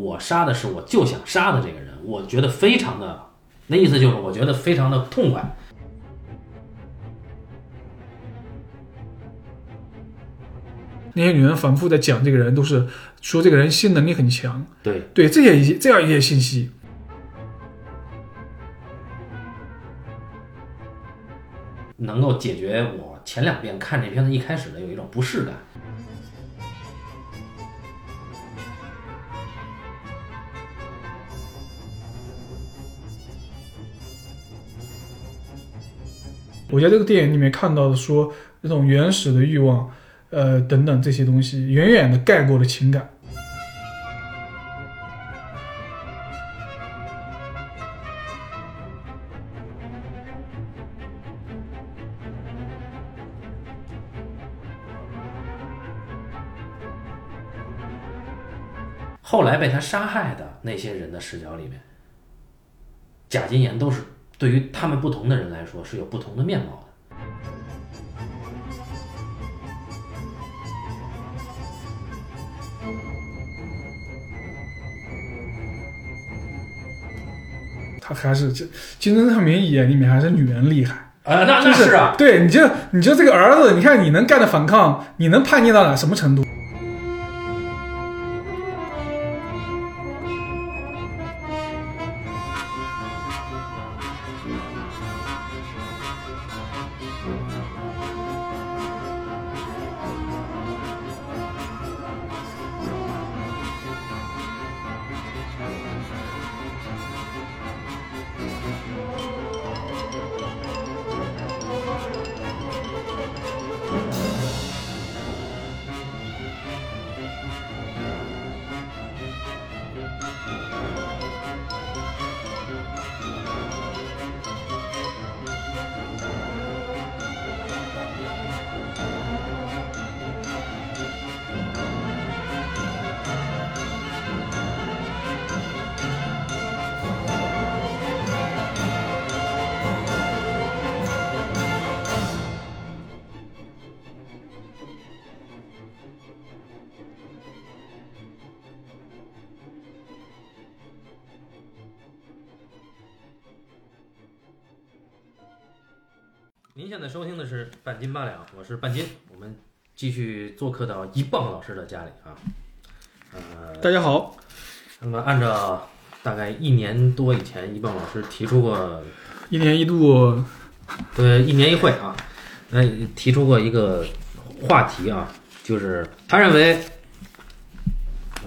我杀的是我就想杀的这个人，我觉得非常的，那意思就是我觉得非常的痛快。那些女人反复在讲这个人，都是说这个人性能力很强。对，对，这些一些这样一些信息，能够解决我前两遍看这片子一开始的有一种不适感。我觉得这个电影里面看到的说那种原始的欲望，呃等等这些东西，远远的盖过了情感。后来被他杀害的那些人的视角里面，贾金岩都是对于他们不同的人来说是有不同的面貌的。他还是这金针上面眼里面还是女人厉害。呃，那那就是啊，对，你就你就这个儿子，你看你能干的反抗，你能叛逆到哪什么程度？现在收听的是半斤八两，我是半斤，我们继续做客到一棒老师的家里啊。呃，大家好，那么按照大概一年多以前，一棒老师提出过，一年一度，对，一年一会啊，那提出过一个话题啊，就是他认为，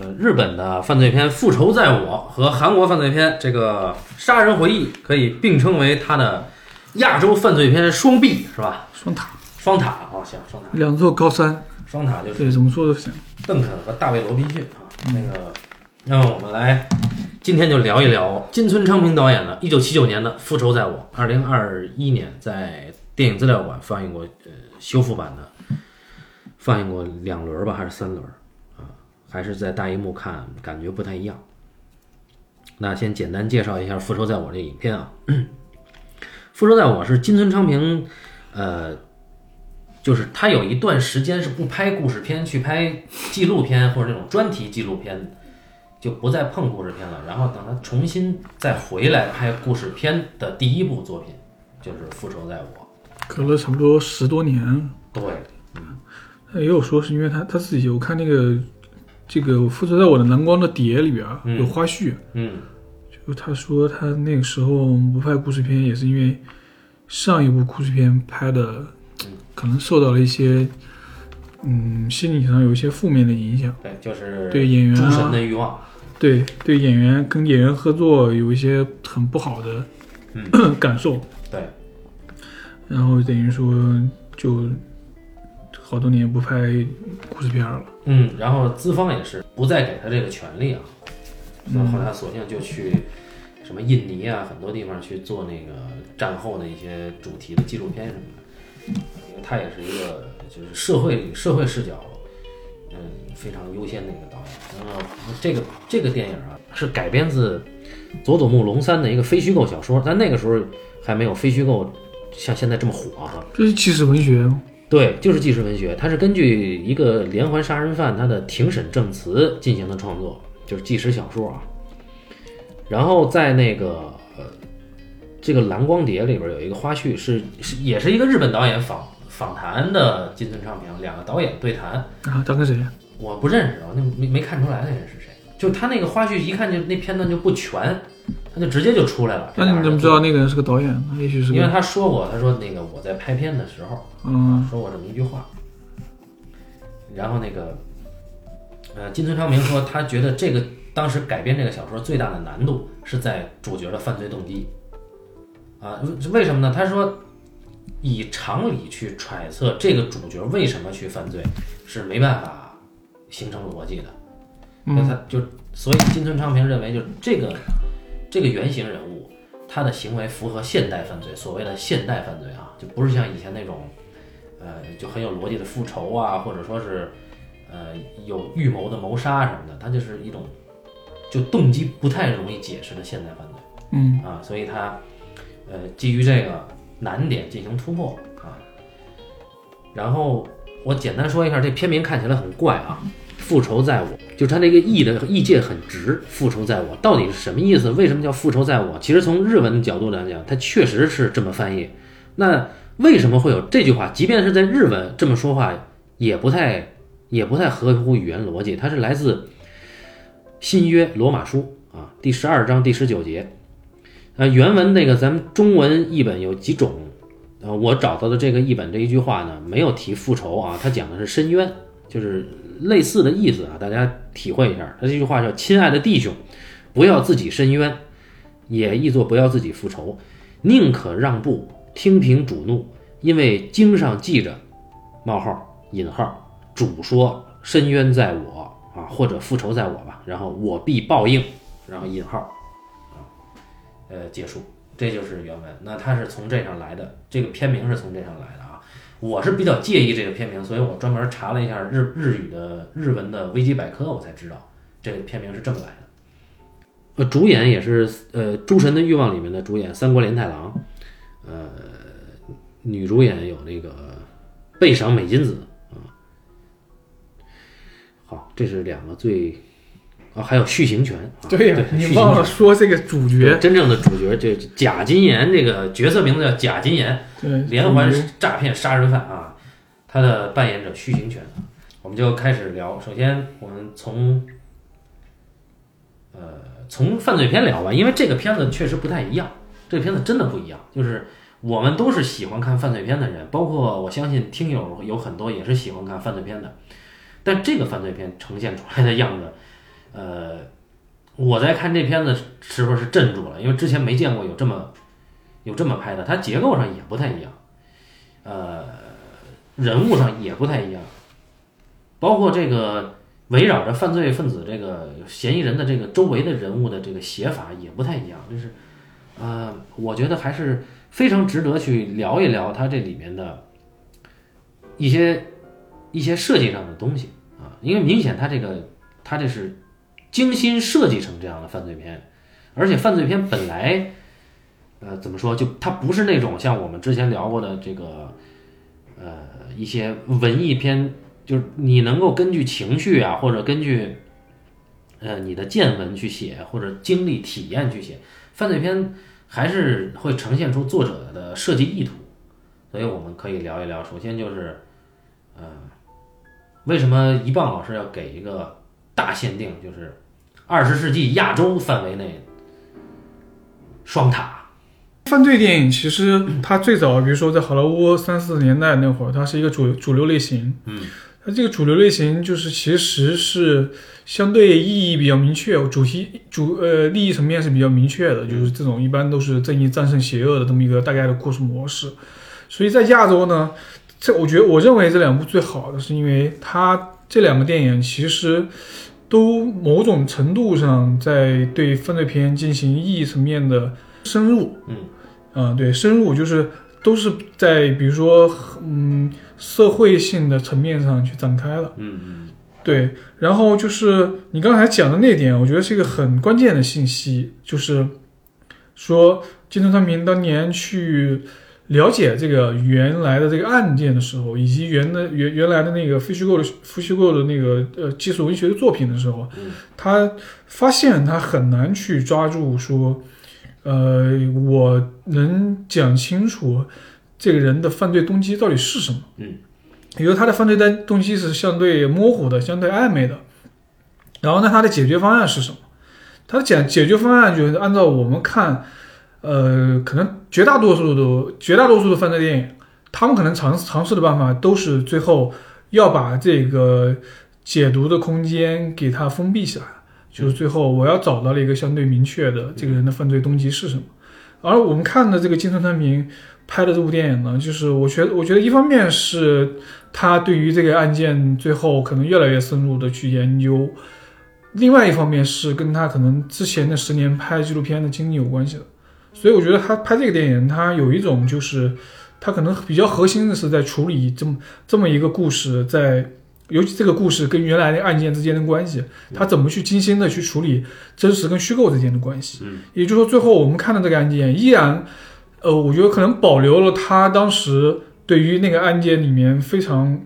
呃，日本的犯罪片《复仇在我》和韩国犯罪片这个《杀人回忆》可以并称为他的亚洲犯罪片双臂，是吧？双塔，双塔哦，行，双塔，两座高山，双塔就是对，怎么说都行。邓肯和大卫罗宾逊啊，那个，让我们来今天就聊一聊金村昌平导演的1979年的《复仇在我》，2021年在电影资料馆放映过呃修复版的，放映过两轮吧，还是三轮啊？还是在大荧幕看感觉不太一样。那先简单介绍一下《复仇在我》这影片啊，《复仇在我》是金村昌平，呃。就是他有一段时间是不拍故事片，去拍纪录片或者这种专题纪录片，就不再碰故事片了。然后等他重新再回来拍故事片的第一部作品，就是《复仇在我隔了差不多十多年，》。对，他也有说是因为他他自己，我看那个这个《复仇在我的蓝光的碟里边啊嗯有花絮，嗯，就他说他那个时候不拍故事片，也是因为上一部故事片拍的可能受到了一些嗯心理上有一些负面的影响，对，就是对演员啊神的欲望，对对演员跟演员合作有一些很不好的、感受，对，然后等于说就好多年不拍故事片了。嗯，然后资方也是不再给他这个权利啊，嗯所以后来索性就去什么印尼啊，很多地方去做那个战后的一些主题的纪录片什么的。因为他也是一个就是社会社会视角，嗯，非常优先的一个导演。然后这个这个电影啊，是改编自佐佐木龙三的一个非虚构小说，但那个时候还没有非虚构像现在这么火哈、这是纪实文学，对，就是纪实文学，它是根据一个连环杀人犯他的庭审证词进行的创作，就就是纪实小说啊。然后在那个呃这个蓝光碟里边有一个花絮是，是也是一个日本导演访访谈的金村昌平，两个导演对谈，啊，他跟谁？我不认识我，那没没看出来那人是谁。就他那个花絮一看就那片段就不全，他就直接就出来了。那你怎么知道那个人是个导演呢？也许是，因为他说过，他说那个我在拍片的时候嗯说过这么一句话。然后那个，呃，金村昌平说，他觉得这个当时改编这个小说最大的难度是在主角的犯罪动机。啊，为为什么呢？他说，以常理去揣测这个主角为什么去犯罪是没办法形成逻辑的。那嗯他就所以金村昌平认为，就这个这个原型人物，他的行为符合现代犯罪，所谓的现代犯罪啊，就不是像以前那种，呃，就很有逻辑的复仇啊，或者说是呃有预谋的谋杀什么的，他就是一种就动机不太容易解释的现代犯罪。嗯啊，所以他呃基于这个难点进行突破啊。然后我简单说一下，这片名看起来很怪啊，“复仇在我”，就他那个意的意界很直，“复仇在我”到底是什么意思？为什么叫“复仇在我”？其实从日文的角度来讲，它确实是这么翻译。那为什么会有这句话？即便是在日文这么说话，也不太也不太合乎语言逻辑。它是来自新约罗马书啊第十二章第十九节。呃，原文那个咱们中文译本有几种，呃，我找到的这个译本这一句话呢，没有提复仇啊，它讲的是深渊，就是类似的意思啊，大家体会一下。它这句话叫“亲爱的弟兄，不要自己深渊”，也译作“不要自己复仇，宁可让步，听凭主怒，因为经上记着，冒号引号，主说深渊在我啊，或者复仇在我吧，然后我必报应，然后引号。啊呃，结束，这就是原文。那它是从这上来的，这个片名是从这上来的啊。我是比较介意这个片名，所以我专门查了一下日日语的日文的维基百科，我才知道这个片名是这么来的。呃，主演也是呃《诸神的欲望》里面的主演三国连太郎，呃，女主演有那个倍赏美金子。好，这是两个最啊，还有续行权。啊、对呀、你忘了说这个主角，真正的主角，这贾金岩这个角色名字叫贾金岩，对连环诈骗杀人犯啊，他的扮演者徐行权，我们就开始聊。首先，我们从呃从犯罪片聊吧，因为这个片子确实不太一样，这个片子真的不一样。就是我们都是喜欢看犯罪片的人，包括我相信听友有很多也是喜欢看犯罪片的，但这个犯罪片呈现出来的样子，呃，我在看这片子时候是镇住了，因为之前没见过有这么有这么拍的，它结构上也不太一样，呃，人物上也不太一样，包括这个围绕着犯罪分子这个嫌疑人的这个周围的人物的这个写法也不太一样，就是，呃，我觉得还是非常值得去聊一聊它这里面的一些一些设计上的东西啊，因为明显它这个它这是精心设计成这样的犯罪片，而且犯罪片本来。呃，怎么说？就它不是那种像我们之前聊过的这个，呃，一些文艺片，就是你能够根据情绪啊，或者根据，呃，你的见闻去写，或者经历体验去写。犯罪片还是会呈现出作者的设计意图，所以我们可以聊一聊。首先就是，呃，为什么一棒老师要给一个大限定，就是二十世纪亚洲范围内双塔？犯罪电影其实它最早，比如说在好莱坞三四十年代那会儿，它是一个主主流类型。嗯，它这个主流类型就是其实是相对意义比较明确，主题主呃利益层面是比较明确的，就是这种一般都是正义战胜邪恶的这么一个大概的故事模式。所以在亚洲呢，这我觉得我认为这两部最好的是因为它这两个电影其实都某种程度上在对犯罪片进行意义层面的深入。嗯。啊、对，深入就是都是在比如说，嗯，社会性的层面上去展开了。嗯嗯对，然后就是你刚才讲的那点，我觉得是一个很关键的信息，就是说金城昌平当年去了解这个原来的这个案件的时候，以及原的原原来的那个非虚构的非虚构的那个呃技术文学的作品的时候，嗯他发现他很难去抓住说，呃，我能讲清楚这个人的犯罪动机到底是什么。嗯，因为他的犯罪的动机是相对模糊的、相对暧昧的。然后呢，他的解决方案是什么？他的解解决方案就是按照我们看，呃，可能绝大多数的绝大多数的犯罪电影，他们可能尝尝试的办法都是最后要把这个解读的空间给它封闭起来，就是最后我要找到了一个相对明确的这个人的犯罪动机是什么。而我们看的这个金村昌平拍的这部电影呢，就是我觉得，我觉得一方面是他对于这个案件最后可能越来越深入的去研究，另外一方面是跟他可能之前的十年拍纪录片的经历有关系的。所以我觉得他拍这个电影，他有一种就是他可能比较核心的是在处理这么这么一个故事，在尤其这个故事跟原来的案件之间的关系，他怎么去精心的去处理真实跟虚构之间的关系。嗯，也就是说，最后我们看到这个案件，依然，呃，我觉得可能保留了他当时对于那个案件里面非常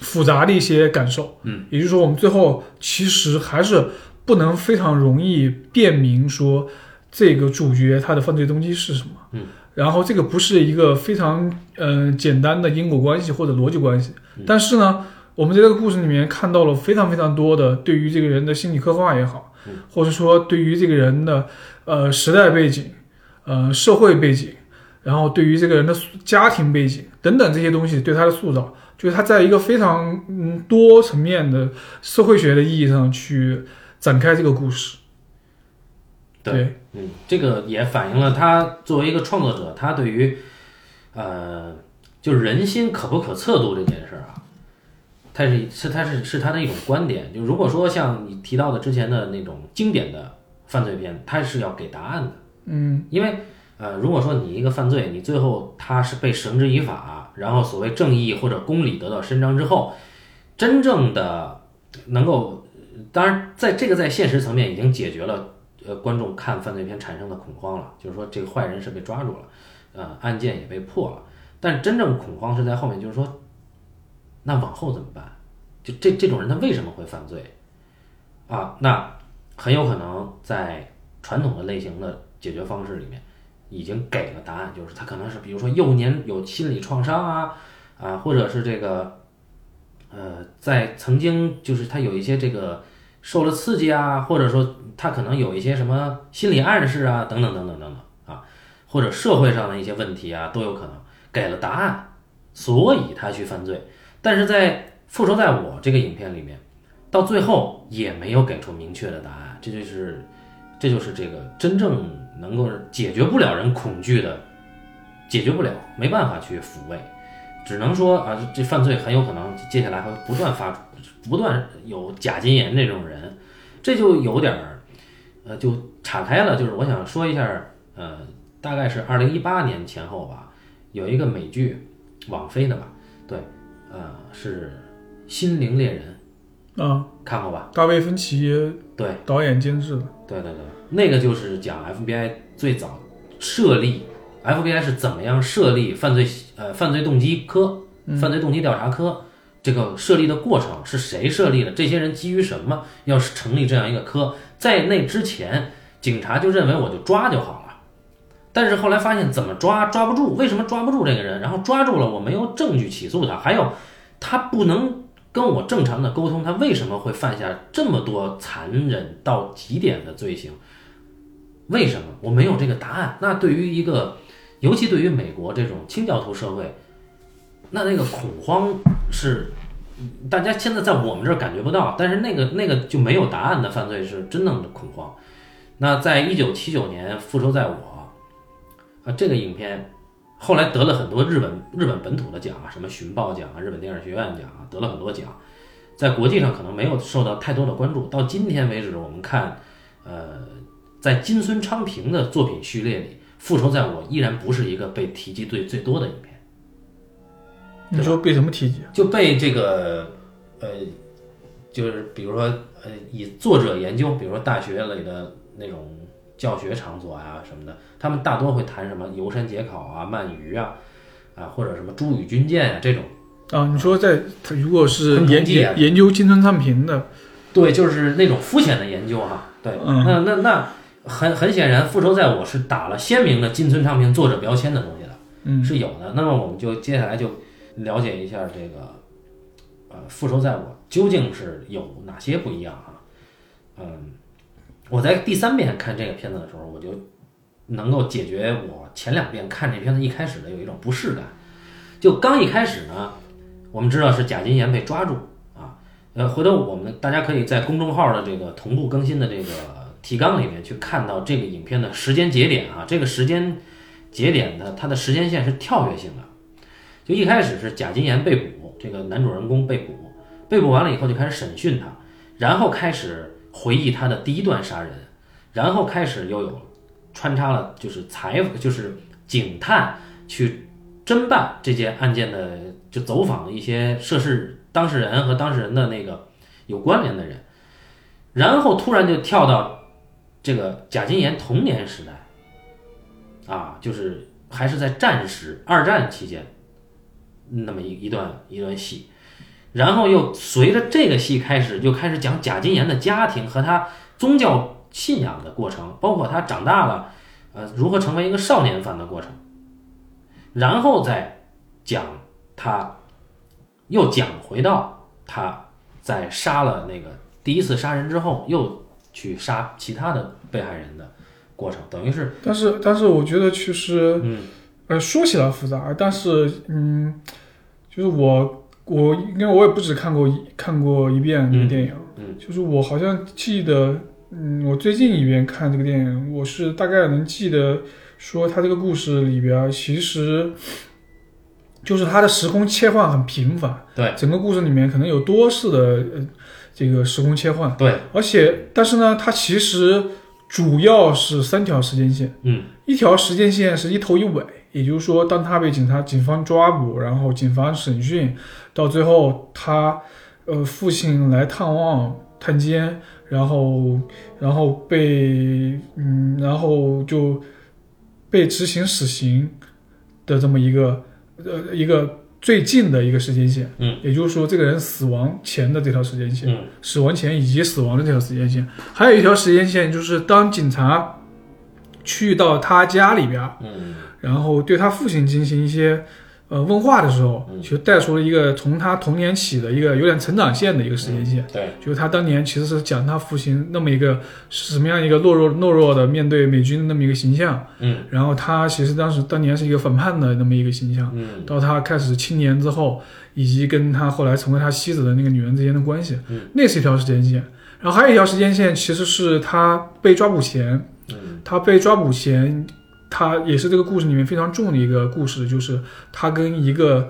复杂的一些感受。嗯，也就是说，我们最后其实还是不能非常容易辨明说这个主角他的犯罪动机是什么。嗯，然后这个不是一个非常嗯、呃简单的因果关系或者逻辑关系，嗯但是呢。我们在这个故事里面看到了非常非常多的对于这个人的心理刻画也好，嗯或者说对于这个人的呃时代背景、呃社会背景，然后对于这个人的家庭背景等等这些东西对他的塑造，就是他在一个非常嗯多层面的社会学的意义上去展开这个故事。对嗯，这个也反映了他作为一个创作者，他对于呃，就是人心可不可测度这件事儿啊，他是是他是是他的一种观点。就如果说像你提到的之前的那种经典的犯罪片，他是要给答案的，嗯因为呃，如果说你一个犯罪，你最后他是被绳之以法，然后所谓正义或者公理得到伸张之后，真正的能够，当然在这个在现实层面已经解决了。呃，观众看犯罪片产生的恐慌了，就是说这个坏人是被抓住了，呃，案件也被破了，但真正恐慌是在后面，就是说，那往后怎么办？就这这种人他为什么会犯罪？啊，那很有可能在传统的类型的解决方式里面已经给了答案，就是他可能是比如说幼年有心理创伤啊，啊，或者是这个，呃，在曾经就是他有一些这个。受了刺激啊，或者说他可能有一些什么心理暗示啊，等等等等等等啊，或者社会上的一些问题啊，都有可能给了答案，所以他去犯罪。但是在《复仇在我》这个影片里面，到最后也没有给出明确的答案，这就是这就是这个真正能够解决不了人恐惧的，解决不了，没办法去抚慰，只能说啊，这犯罪很有可能接下来会不断发出。不断有假金岩这种人，这就有点儿，呃，就岔开了。就是我想说一下，呃，大概是二零一八年前后吧，有一个美剧，网飞的吧，对，呃，是《心灵猎人》啊，看过吧？大卫芬奇对导演监制的，对对对，那个就是讲 FBI 最早设立，FBI 是怎么样设立犯罪呃犯罪动机科、犯罪动机调查科。这个设立的过程是谁设立的？这些人基于什么要是成立这样一个科？在那之前，警察就认为我就抓就好了，但是后来发现怎么抓抓不住，为什么抓不住这个人？然后抓住了，我没有证据起诉他，还有他不能跟我正常的沟通，他为什么会犯下这么多残忍到极点的罪行？为什么我没有这个答案？那对于一个，尤其对于美国这种清教徒社会。那那个恐慌是，大家现在在我们这儿感觉不到，但是那个那个就没有答案的犯罪是真正的恐慌。那在一九七九年《复仇在我》啊，这个影片后来得了很多日本日本本土的奖啊，什么寻报奖啊、日本电影学院奖啊，得了很多奖，在国际上可能没有受到太多的关注。到今天为止，我们看，呃，在金孙昌平的作品序列里，《复仇在我》依然不是一个被提及最最多的影片。你说被什么提及？就被这个，呃，就是比如说，呃，以作者研究，比如说大学里的那种教学场所啊、什么的，他们大多会谈什么游山解考啊、鳗鱼啊，啊或者什么珠与军舰啊这种。啊，你说在他如果是研统计啊研研究金村昌平的，对，就是那种肤浅的研究哈。对，嗯那那那很很显然，《复仇在我》是打了鲜明的金村昌平作者标签的东西的，嗯是有的。那么我们就接下来就了解一下这个，呃，《复仇在我》究竟是有哪些不一样啊？嗯，我在第三遍看这个片子的时候，我就能够解决我前两遍看这片子一开始的有一种不适感。就刚一开始呢，我们知道是贾金岩被抓住啊，呃，回头我们大家可以在公众号的这个同步更新的这个提纲里面去看到这个影片的时间节点啊，这个时间节点的它的时间线是跳跃性的。就一开始是贾金岩被捕，这个男主人公被捕，被捕完了以后就开始审讯他，然后开始回忆他的第一段杀人，然后开始又有穿插了就是采就是警探去侦办这件案件的，就走访一些涉事当事人和当事人的那个有关联的人，然后突然就跳到这个贾金岩童年时代，啊，就是还是在战时二战期间那么一一段一段戏，然后又随着这个戏开始，就开始讲贾金岩的家庭和他宗教信仰的过程，包括他长大了，呃，如何成为一个少年犯的过程。然后再讲他，又讲回到他在杀了那个第一次杀人之后，又去杀其他的被害人的过程，等于是但是但是我觉得其实嗯呃说起来复杂，但是嗯，就是我我因为我也不止看过一看过一遍这个电影，嗯。就是我好像记得，嗯，我最近一遍看这个电影，我是大概能记得说他这个故事里边其实。就是它的时空切换很频繁，对。整个故事里面可能有多次的呃这个时空切换，对，而且但是呢，它其实主要是三条时间线，嗯。一条时间线是一头一尾，也就是说，当他被警察、警方抓捕，然后警方审讯，到最后他，呃，父亲来探望、探监，然后，然后被，嗯，然后就被执行死刑的这么一个，呃，一个最近的一个时间线，嗯，也就是说，这个人死亡前的这条时间线，嗯死亡前以及死亡的这条时间线，还有一条时间线就是当警察去到他家里边儿，嗯然后对他父亲进行一些呃问话的时候，嗯。其实带出了一个从他童年起的一个有点成长线的一个时间线。对，就是他当年其实是讲他父亲那么一个是什么样一个懦弱懦弱的面对美军的那么一个形象，嗯。然后他其实当时当年是一个反叛的那么一个形象，嗯。到他开始青年之后，以及跟他后来成为他妻子的那个女人之间的关系，嗯。那是一条时间线。然后还有一条时间线，其实是他被抓捕前，嗯。他被抓捕前，他也是这个故事里面非常重的一个故事，就是他跟一个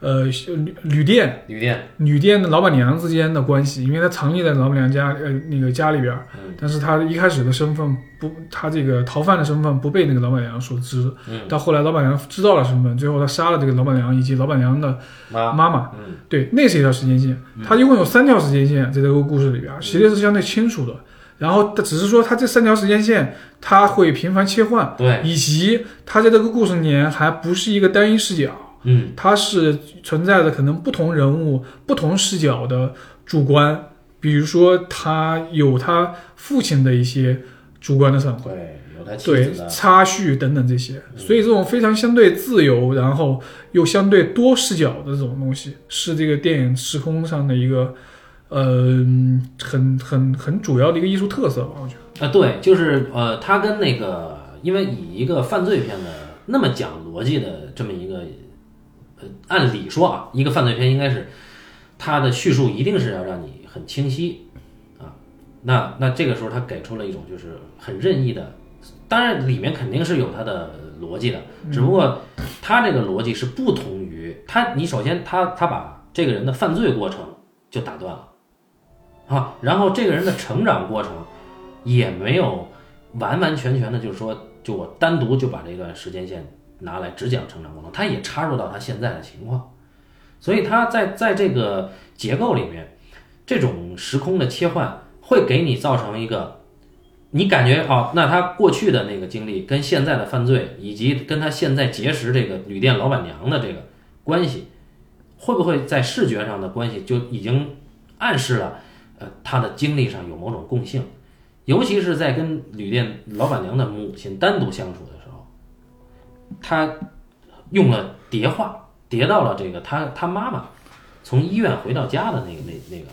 呃旅旅店旅店，旅店的老板娘之间的关系，因为他藏匿在老板娘家呃那个家里边但是他一开始的身份不，他这个逃犯的身份不被那个老板娘所知，嗯。到后来老板娘知道了身份，最后他杀了这个老板娘以及老板娘的妈，妈对，那是一条时间线，他一共有三条时间线在这个故事里边儿，其实是相对清楚的。然后它只是说它这三条时间线它会频繁切换，对，以及它在这个故事里面还不是一个单一视角，嗯。它是存在着可能不同人物、不同视角的主观，比如说他有他父亲的一些主观的闪回。对，有他对，插叙等等这些，所以这种非常相对自由，然后又相对多视角的这种东西，是这个电影时空上的一个呃很很很主要的一个艺术特色吧，我觉得。啊，对，就是呃，他跟那个，因为以一个犯罪片的那么讲逻辑的这么一个，呃，按理说啊，一个犯罪片应该是它的叙述一定是要让你很清晰啊，那那这个时候他给出了一种就是很任意的，当然里面肯定是有它的逻辑的，只不过他这个逻辑是不同于他，你首先他他把这个人的犯罪过程就打断了。啊，然后这个人的成长过程也没有完完全全的，就是说，就我单独就把这段时间线拿来只讲成长过程，他也插入到他现在的情况，所以他在在这个结构里面，这种时空的切换会给你造成一个你感觉哦，那他过去的那个经历跟现在的犯罪，以及跟他现在结识这个旅店老板娘的这个关系，会不会在视觉上的关系就已经暗示了，呃，他的经历上有某种共性？尤其是在跟旅店老板娘的母亲单独相处的时候，他用了叠画，叠到了这个他他妈妈从医院回到家的那个那那个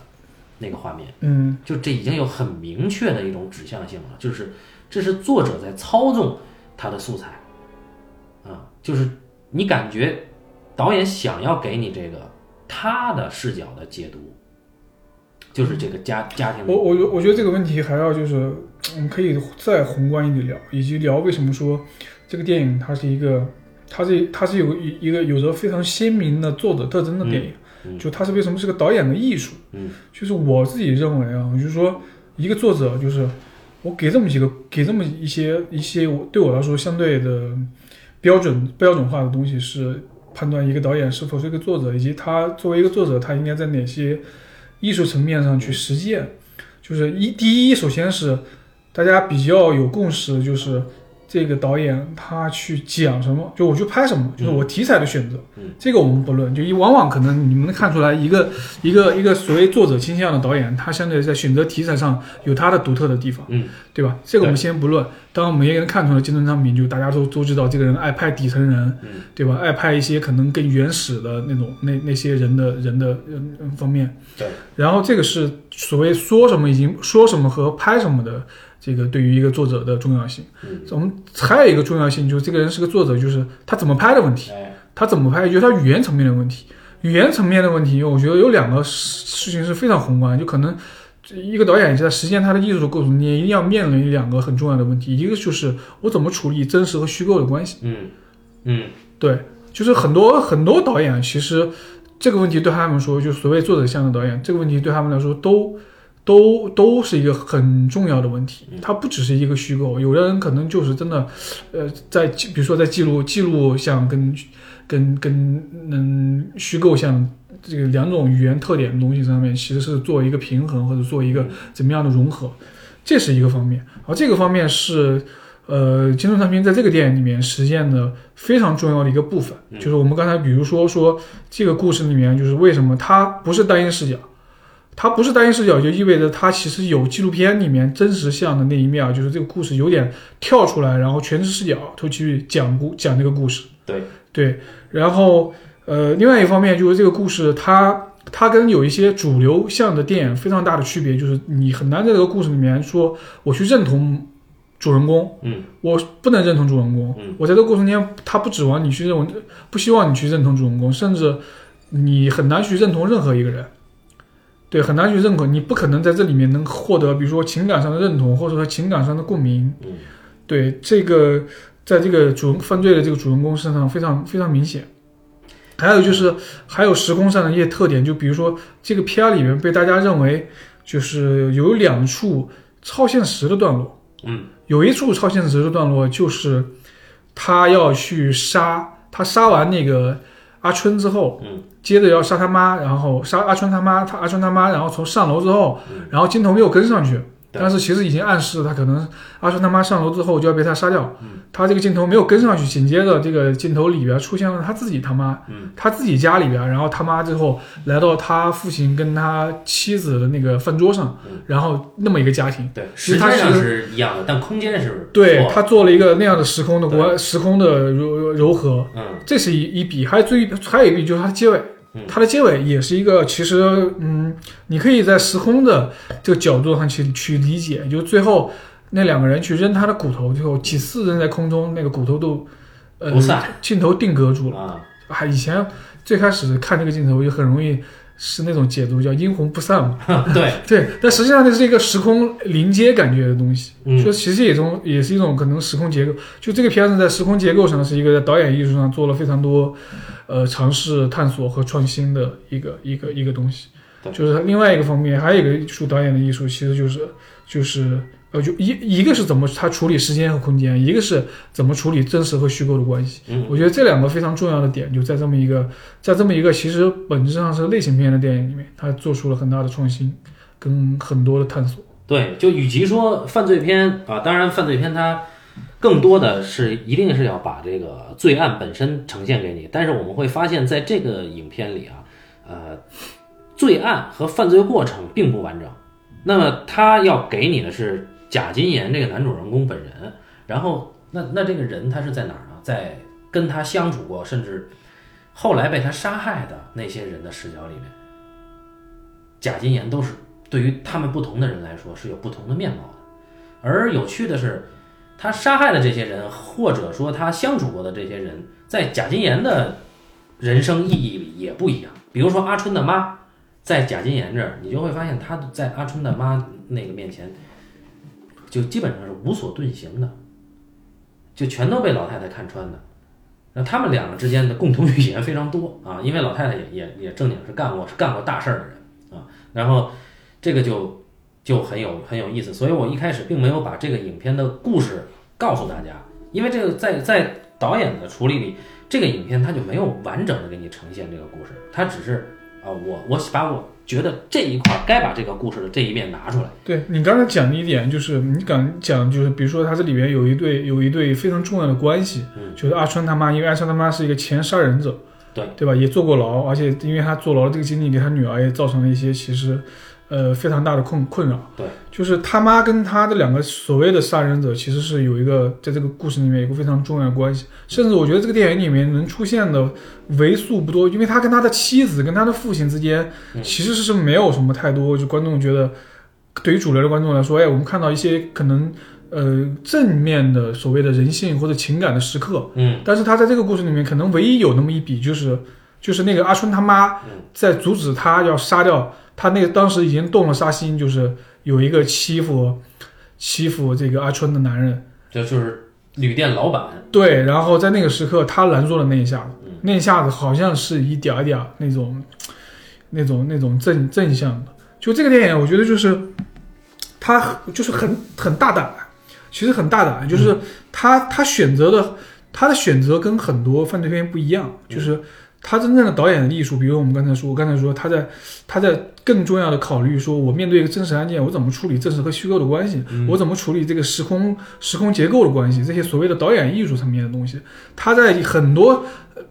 那个画面。嗯，就这已经有很明确的一种指向性了，就是这是作者在操纵他的素材，啊，就是你感觉导演想要给你这个他的视角的解读，就是这个家家庭我我我觉得这个问题还要就是，我们可以再宏观一点聊，以及聊为什么说这个电影它是一个，它是它是有一一个有着非常鲜明的作者特征的电影，嗯。就它是为什么是个导演的艺术，嗯。就是我自己认为啊，就是说一个作者就是我给这么几个给这么一些一些我对我来说相对的标准标准化的东西是判断一个导演是否是一个作者，以及他作为一个作者他应该在哪些艺术层面上去实践。就是一第一，首先是大家比较有共识，就是这个导演他去讲什么，就我去拍什么，就是我题材的选择，嗯这个我们不论。就一往往可能你们能看出来，一个一个一个所谓作者倾向的导演，他相对在选择题材上有他的独特的地方，嗯对吧？这个我们先不论。当然，我们也能看出来，金村昌平就大家都都知道，这个人爱拍底层人，嗯对吧？爱拍一些可能更原始的那种那那些人的人的嗯嗯方面。对。然后这个是所谓说什么已经说什么和拍什么的这个对于一个作者的重要性。嗯，我们还有一个重要性就是这个人是个作者，就是他怎么拍的问题。哎他怎么拍，就是他语言层面的问题。语言层面的问题，我觉得有两个事事情是非常宏观，就可能一个导演在实现他的艺术的过程中间，一定要面临两个很重要的问题，一个就是我怎么处理真实和虚构的关系。嗯嗯对，就是很多很多导演其实这个问题对他们说，就所谓作者向的导演，这个问题对他们来说都都都是一个很重要的问题。它不只是一个虚构，有的人可能就是真的，呃，在记比如说在记录记录像跟跟跟嗯虚构像这个两种语言特点的东西上面，其实是做一个平衡或者做一个怎么样的融合，这是一个方面。而这个方面是。呃，金村长平在这个电影里面实现的非常重要的一个部分，嗯就是我们刚才比如说说这个故事里面，就是为什么它不是单一视角，它不是单一视角，就意味着它其实有纪录片里面真实像的那一面，就是这个故事有点跳出来，然后全是视角都去讲故讲这个故事。对对，然后呃，另外一方面就是这个故事它。它跟有一些主流向的电影非常大的区别，就是你很难在这个故事里面说我去认同主人公，嗯我不能认同主人公。嗯我在这个过程间，他不指望你去认为，不希望你去认同主人公，甚至你很难去认同任何一个人。对，很难去认可，你不可能在这里面能获得，比如说情感上的认同，或者说情感上的共鸣。嗯对，这个在这个主人犯罪的这个主人公身上非常非常明显。还有就是，还有时空上的一些特点，就比如说这个片儿里面被大家认为就是有两处超现实的段落。嗯有一处超现实的段落，就是他要去杀他杀完那个阿春之后，嗯。接着要杀他妈，然后杀阿春他妈，他阿春他妈，然后从上楼之后，嗯。然后镜头没有跟上去，对但是其实已经暗示他可能阿春他妈上楼之后就要被他杀掉，嗯。他这个镜头没有跟上去，紧接着这个镜头里边出现了他自己他妈，嗯。他自己家里边，然后他妈之后来到他父亲跟他妻子的那个饭桌上嗯，然后那么一个家庭。对，其实它时间上是是一样的，但空间是对他做了一个那样的时空的关时空的柔柔和，嗯。这是一一笔，还有最还有一笔就是他的结尾。嗯，它的结尾也是一个其实嗯，你可以在时空的这个角度上去去理解，就最后那两个人去扔他的骨头，最后几次扔在空中，那个骨头都呃镜头定格住了。啊。啊！以前最开始看这个镜头就很容易是那种解读叫阴魂不散嘛，对。对，但实际上那是一个时空临接感觉的东西。嗯。就其实也中也是一种可能时空结构，就这个片子在时空结构上是一个在导演艺术上做了非常多，呃，尝试探索和创新的一个一个一个东西。就是另外一个方面，还有一个艺术导演的艺术，其实就是就是呃，就一一个是怎么它处理时间和空间，一个是怎么处理真实和虚构的关系。嗯我觉得这两个非常重要的点，就在这么一个在这么一个其实本质上是类型片的电影里面，它做出了很大的创新跟很多的探索。对，就与其说犯罪片啊，当然犯罪片它更多的是一定是要把这个罪案本身呈现给你，但是我们会发现在这个影片里啊，呃，罪案和犯罪过程并不完整。那么他要给你的是贾金岩这个男主人公本人，然后那那这个人他是在哪儿呢？在跟他相处过，甚至后来被他杀害的那些人的视角里面，贾金岩都是对于他们不同的人来说是有不同的面貌的。而有趣的是，他杀害的这些人，或者说他相处过的这些人，在贾金岩的人生意义里也不一样。比如说阿春的妈。在贾金岩这儿，你就会发现他在阿春的妈那个面前，就基本上是无所遁形的，就全都被老太太看穿的。那他们两个之间的共同语言非常多啊，因为老太太也也也正经是干过是干过大事儿的人啊。然后这个就就很有很有意思，所以我一开始并没有把这个影片的故事告诉大家，因为这个在在导演的处理里，这个影片它就没有完整的给你呈现这个故事，它只是。啊，我我把我觉得这一块该把这个故事的这一面拿出来。对你刚才讲的一点，就是你敢讲，就是比如说他这里面有一对有一对非常重要的关系，嗯，就是阿春他妈，因为阿春他妈是一个前杀人者，对对吧？也坐过牢，而且因为他坐牢的这个经历，给他女儿也造成了一些其实。呃，非常大的困困扰。对，就是他妈跟他的两个所谓的杀人者，其实是有一个在这个故事里面有一个非常重要的关系。甚至我觉得这个电影里面能出现的为数不多，因为他跟他的妻子跟他的父亲之间，其实是没有什么太多。就观众觉得，对于主流的观众来说，哎，我们看到一些可能呃正面的所谓的人性或者情感的时刻。嗯，但是他在这个故事里面，可能唯一有那么一笔，就是就是那个阿春他妈在阻止他要杀掉。他那个当时已经动了杀心，就是有一个欺负欺负这个阿春的男人，这就是旅店老板。对，然后在那个时刻，他拦住了那一下子，那一下子好像是一点儿点儿那种那种那种正正向的。就这个电影，我觉得就是他就是很很大胆，其实很大胆，就是他他选择的他的选择跟很多犯罪片不一样，就是。他真正的导演的艺术，比如我们刚才说，我刚才说他在他在更重要的考虑，说我面对一个真实案件，我怎么处理真实和虚构的关系，我怎么处理这个时空时空结构的关系，这些所谓的导演艺术层面的东西，他在很多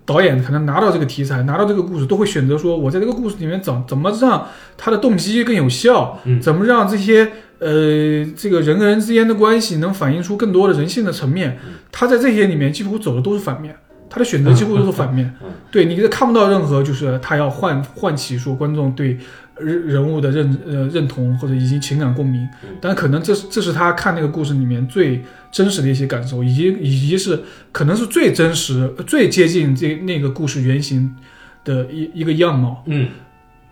导演可能拿到这个题材，拿到这个故事，都会选择说，我在这个故事里面怎怎么让他的动机更有效，怎么让这些呃这个人跟人之间的关系能反映出更多的人性的层面，他在这些里面几乎走的都是反面。他的选择几乎都是反面，对你看不到任何就是他要唤唤起说观众对人人物的认呃认同或者以及情感共鸣，但可能这是这是他看那个故事里面最真实的一些感受，以及以及是可能是最真实最接近这那个故事原型的一一个样貌。嗯，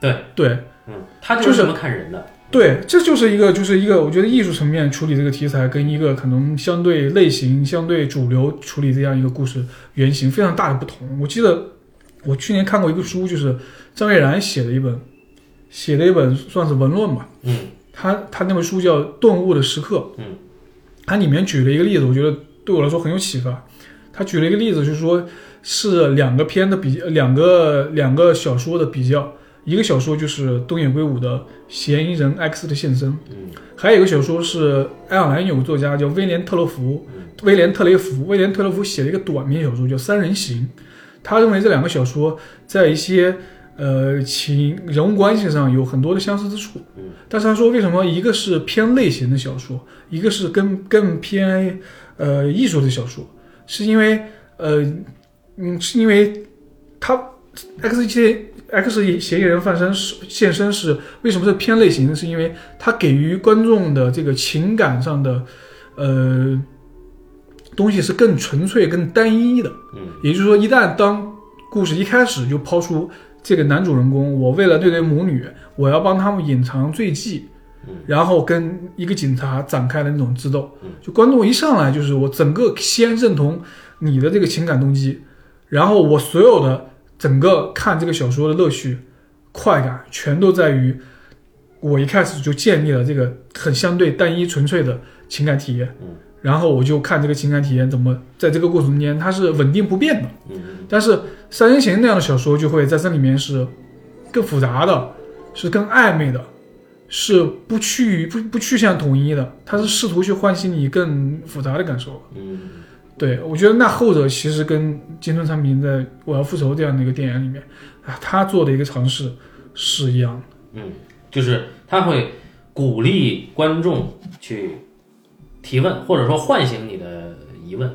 对。对，嗯，他就是这么看人的。对，这就是一个，就是一个，我觉得艺术层面处理这个题材，跟一个可能相对类型、相对主流处理这样一个故事原型非常大的不同。我记得我去年看过一个书，就是张悦然写的一本，写的一本算是文论吧。嗯，他他那本书叫《顿悟的时刻》。嗯，他里面举了一个例子，我觉得对我来说很有启发。他举了一个例子，就是说是两个片的比，两个两个小说的比较。一个小说就是东野圭吾的《嫌疑人 X 的现身》，嗯，还有一个小说是爱尔兰有个作家叫威廉特洛夫，威廉特雷弗，威廉特洛夫写了一个短篇小说叫《三人行》，他认为这两个小说在一些呃情人物关系上有很多的相似之处，嗯，但是他说为什么一个是偏类型的小说，一个是更更偏呃艺术的小说，是因为呃嗯是因为他 X 一些。X 嫌疑人犯身是现身是为什么是偏类型呢？是因为它给予观众的这个情感上的，呃，东西是更纯粹、更单一的。嗯，也就是说，一旦当故事一开始就抛出这个男主人公，我为了这对母女，我要帮他们隐藏罪迹，然后跟一个警察展开的那种智斗，就观众一上来就是我整个先认同你的这个情感动机，然后我所有的。整个看这个小说的乐趣、快感，全都在于我一开始就建立了这个很相对单一、纯粹的情感体验。嗯，然后我就看这个情感体验怎么在这个过程中间它是稳定不变的。嗯，但是《三人行》那样的小说就会在这里面是更复杂的，是更暧昧的，是不趋于不不趋向统一的，它是试图去唤醒你更复杂的感受。嗯对我觉得那后者其实跟金村昌平在《我要复仇》这样的一个电影里面啊，他做的一个尝试是一样的。嗯，就是他会鼓励观众去提问，或者说唤醒你的疑问。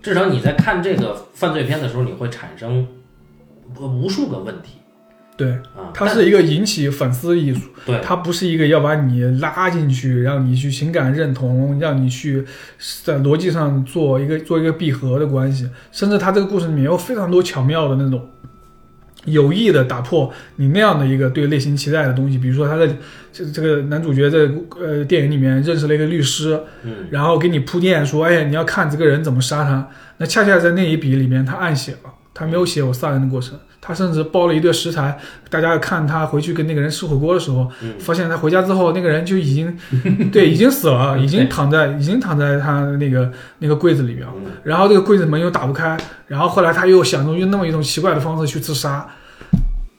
至少你在看这个犯罪片的时候，你会产生无数个问题对，啊。它是一个引起反思的艺术，对它不是一个要把你拉进去，让你去情感认同，让你去在逻辑上做一个做一个闭合的关系。甚至它这个故事里面有非常多巧妙的那种有意的打破你那样的一个对类型期待的东西。比如说，他在这这个男主角在呃电影里面认识了一个律师，嗯然后给你铺垫说，哎，你要看这个人怎么杀他。那恰恰在那一笔里面，他暗写了，他没有写我杀人的过程。他甚至包了一堆食材，大家看他回去跟那个人吃火锅的时候，嗯。发现他回家之后，那个人就已经 对已经死了，已经躺在已经躺在他那个那个柜子里面然后这个柜子门又打不开，然后后来他又想着用那么一种奇怪的方式去自杀。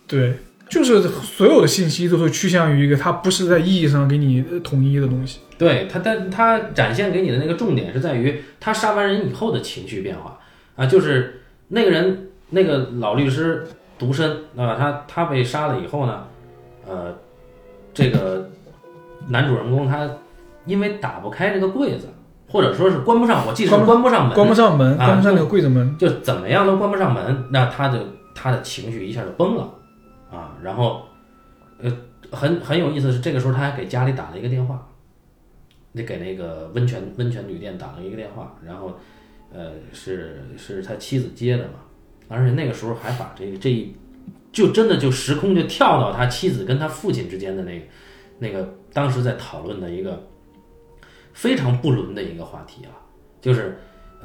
对，就是所有的信息都是趋向于一个他不是在意义上给你呃统一的东西。对他，但他展现给你的那个重点是在于他杀完人以后的情绪变化。啊，就是那个人那个老律师独身那么，他他被杀了以后呢，呃，这个男主人公他因为打不开这个柜子，或者说是关不上，我记得关不上门，关不上门，啊关不上那个柜子门。就怎么样都关不上门，那他的他的情绪一下就崩了啊，然后呃很很有意思的是，这个时候他还给家里打了一个电话，你给那个温泉温泉旅店打了一个电话，然后呃是是他妻子接的嘛，而且那个时候还把这个这一就真的就时空就跳到他妻子跟他父亲之间的那个那个当时在讨论的一个非常不伦的一个话题啊，就是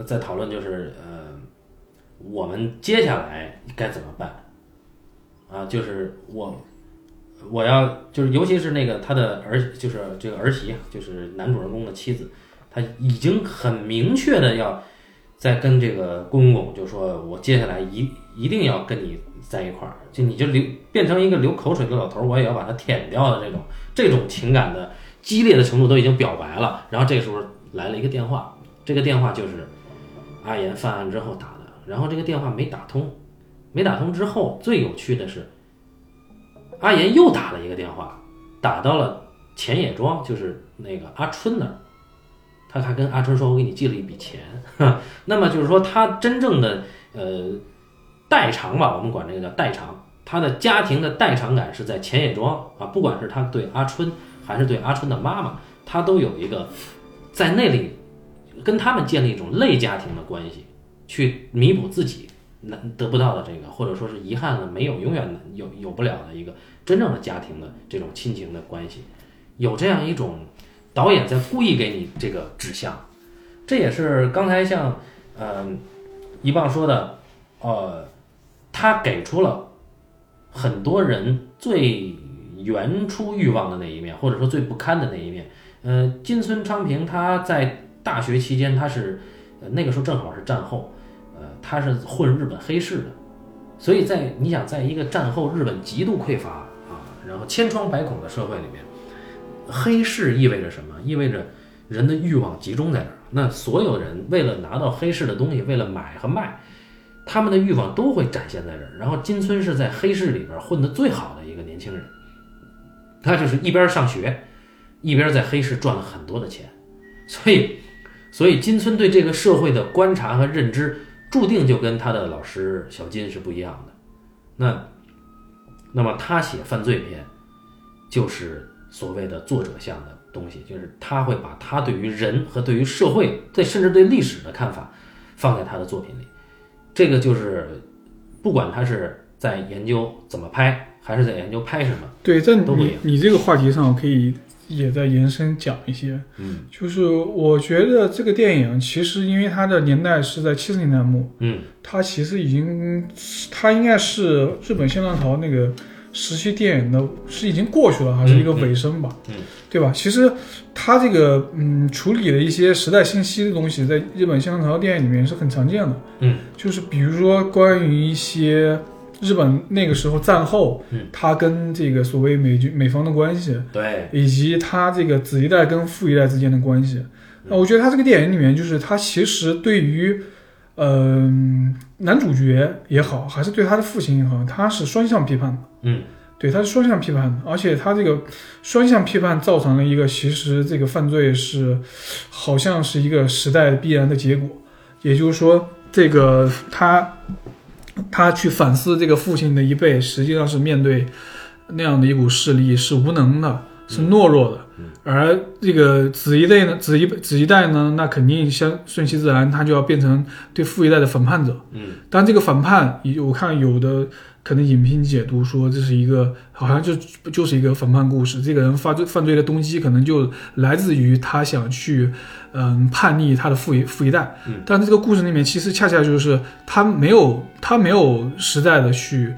在讨论就是呃我们接下来该怎么办啊？就是我我要就是尤其是那个他的儿就是这个儿媳，就是男主人公的妻子，她已经很明确的要在跟这个公公就说，我接下来一一定要跟你在一块儿，就你就流变成一个流口水的老头，我也要把他舔掉的这种这种情感的激烈的程度都已经表白了。然后这个时候来了一个电话，这个电话就是阿岩犯案之后打的，然后这个电话没打通，没打通之后，最有趣的是，阿岩又打了一个电话，打到了钱野庄，就是那个阿春那儿。他还跟阿春说：“我给你寄了一笔钱。”那么就是说，他真正的呃代偿吧，我们管这个叫代偿。他的家庭的代偿感是在钱野庄啊，不管是他对阿春还是对阿春的妈妈，他都有一个在那里跟他们建立一种类家庭的关系，去弥补自己难得不到的这个，或者说是遗憾的没有永远的有有不了的一个真正的家庭的这种亲情的关系，有这样一种导演在故意给你这个指向，这也是刚才像呃一棒说的，呃，他给出了很多人最原初欲望的那一面，或者说最不堪的那一面。呃，金村昌平他在大学期间，他是那个时候正好是战后，呃，他是混日本黑市的，所以在你想，在一个战后日本极度匮乏啊，然后千疮百孔的社会里面，黑市意味着什么？意味着人的欲望集中在这儿。那所有人为了拿到黑市的东西，为了买和卖，他们的欲望都会展现在这儿。然后金村是在黑市里边混得最好的一个年轻人，他就是一边上学，一边在黑市赚了很多的钱，所以，所以金村对这个社会的观察和认知，注定就跟他的老师小金是不一样的。那，那么他写犯罪片，就是所谓的作者像的东西，就是他会把他对于人和对于社会，对甚至对历史的看法，放在他的作品里。这个就是，不管他是在研究怎么拍，还是在研究拍什么，对，在都不你你这个话题上，我可以也在延伸讲一些。嗯就是我觉得这个电影其实因为它的年代是在七十年代末，嗯它其实已经，它应该是日本新浪潮那个时期电影的，是已经过去了，还是一个尾声吧？嗯嗯对吧？其实它这个嗯处理的一些时代信息的东西，在日本新浪潮电影里面是很常见的。嗯就是比如说关于一些日本那个时候战后，嗯他跟这个所谓美军美方的关系，对，以及他这个子一代跟父一代之间的关系。嗯那我觉得他这个电影里面，就是他其实对于，嗯、男主角也好，还是对他的父亲也好，他是双向批判的。嗯，对，他是双向批判的，而且他这个双向批判造成了一个，其实这个犯罪是好像是一个时代必然的结果，也就是说，这个他他去反思这个父亲的一辈，实际上是面对那样的一股势力是无能的，是懦弱的。而这个子一代呢，子一子一代呢，那肯定相顺其自然，他就要变成对父一代的反叛者。嗯，但这个反叛，有我看有的可能影评解读说这是一个好像就就是一个反叛故事，这个人犯罪犯罪的动机可能就来自于他想去嗯叛逆他的父一父一代。嗯，但是这个故事里面其实恰恰就是他没有他没有实在的去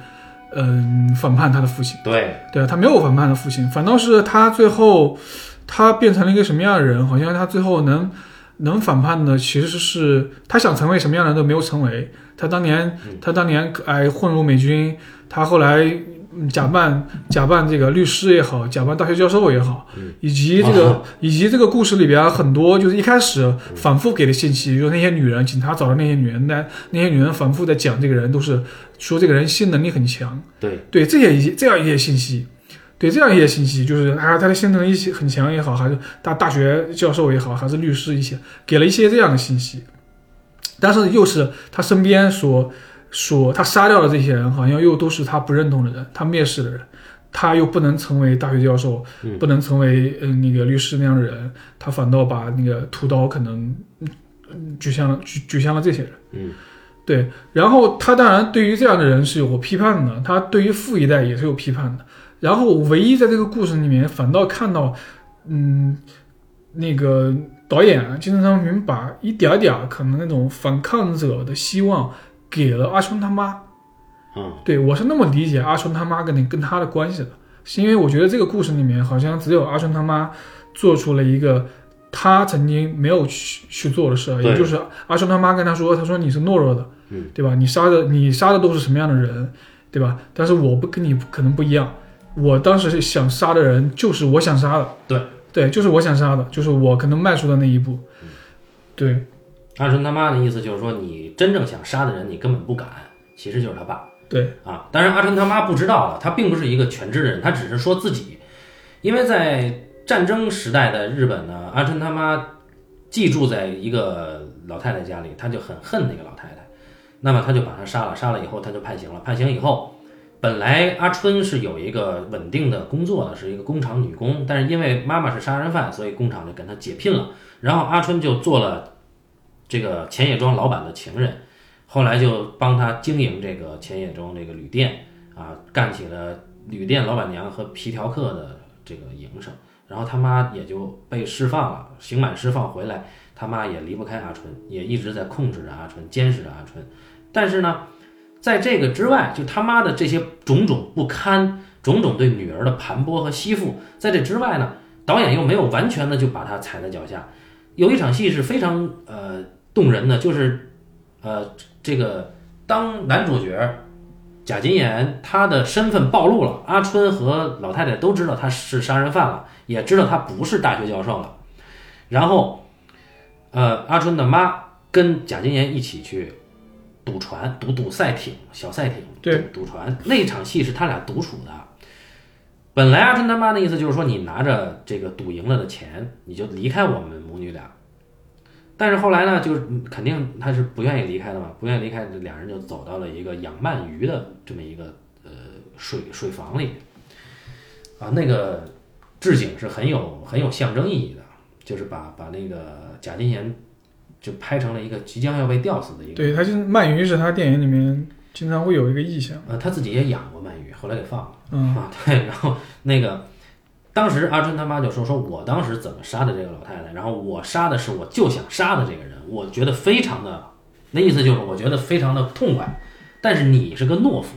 嗯反叛他的父亲。对，对啊他没有反叛的父亲，反倒是他最后他变成了一个什么样的人？好像他最后能能反叛的，其实是他想成为什么样的人都没有成为。他当年嗯他当年哎混入美军，他后来嗯假扮假扮这个律师也好，假扮大学教授也好，嗯以及这个、啊以及这个故事里边很多就是一开始反复给的信息，就是那些女人，警察找的那些女人，那那些女人反复在讲这个人，都是说这个人性能力很强。对，对，这些一些这样一些信息，对这样一些信息，就是啊，他的性能力很强也好，还是大大学教授也好，还是律师一些，给了一些这样的信息，但是又是他身边所所他杀掉的这些人，好像又都是他不认同的人，他蔑视的人。他又不能成为大学教授，嗯不能成为嗯、那个律师那样的人，他反倒把那个屠刀可能举向了举举向了这些人。嗯对，然后他当然对于这样的人是有过批判的，他对于富一代也是有批判的。然后唯一在这个故事里面，反倒看到，嗯，那个导演啊金正昌平把一点点可能那种反抗者的希望给了阿春他妈。嗯。对我是那么理解阿春他妈跟你跟他的关系的，是因为我觉得这个故事里面好像只有阿春他妈做出了一个他曾经没有去去做的事儿，也就是阿春他妈跟他说，他说你是懦弱的，嗯，对吧？你杀的你杀的都是什么样的人，对吧？但是我不跟你可能不一样，我当时想杀的人就是我想杀的，对。对，就是我想杀的，就是我可能迈出的那一步，对阿春他妈的意思就是说，你真正想杀的人，你根本不敢，其实就是他爸。对。啊，当然阿春他妈不知道了，他并不是一个全知的人，他只是说自己，因为在战争时代的日本呢，阿春他妈寄住在一个老太太家里，他就很恨那个老太太，那么他就把她杀了，杀了以后他就判刑了，判刑以后，本来阿春是有一个稳定的工作的，是一个工厂女工，但是因为妈妈是杀人犯，所以工厂就跟他解聘了，然后阿春就做了这个钱野庄老板的情人。后来就帮他经营这个钱野庄这个旅店啊，干起了旅店老板娘和皮条客的这个营生。然后他妈也就被释放了，刑满释放回来，他妈也离不开阿春，也一直在控制着阿春，监视着阿春。但是呢，在这个之外，就他妈的这些种种不堪，种种对女儿的盘剥和吸附，在这之外呢，导演又没有完全的就把他踩在脚下。有一场戏是非常呃动人的，就是呃这个当男主角贾金岩他的身份暴露了，阿春和老太太都知道他是杀人犯了，也知道他不是大学教授了。然后，呃，阿春的妈跟贾金岩一起去赌船，赌赌赛艇，小赛艇，对赌赌船。那场戏是他俩独处的。本来阿春他妈的意思就是说，你拿着这个赌赢了的钱，你就离开我们母女俩。但是后来呢，就是嗯肯定他是不愿意离开的嘛，不愿意离开，这俩人就走到了一个养鳗鱼的这么一个呃水水房里，啊，那个置景是很有很有象征意义的，就是把把那个贾金岩就拍成了一个即将要被吊死的一个，对，他就是鳗鱼是他电影里面经常会有一个意象，呃，他自己也养过鳗鱼，后来给放了。嗯，啊，对，然后那个，当时阿春他妈就说说我当时怎么杀的这个老太太，然后我杀的是我就想杀的这个人，我觉得非常的，那意思就是我觉得非常的痛快，但是你是个懦夫，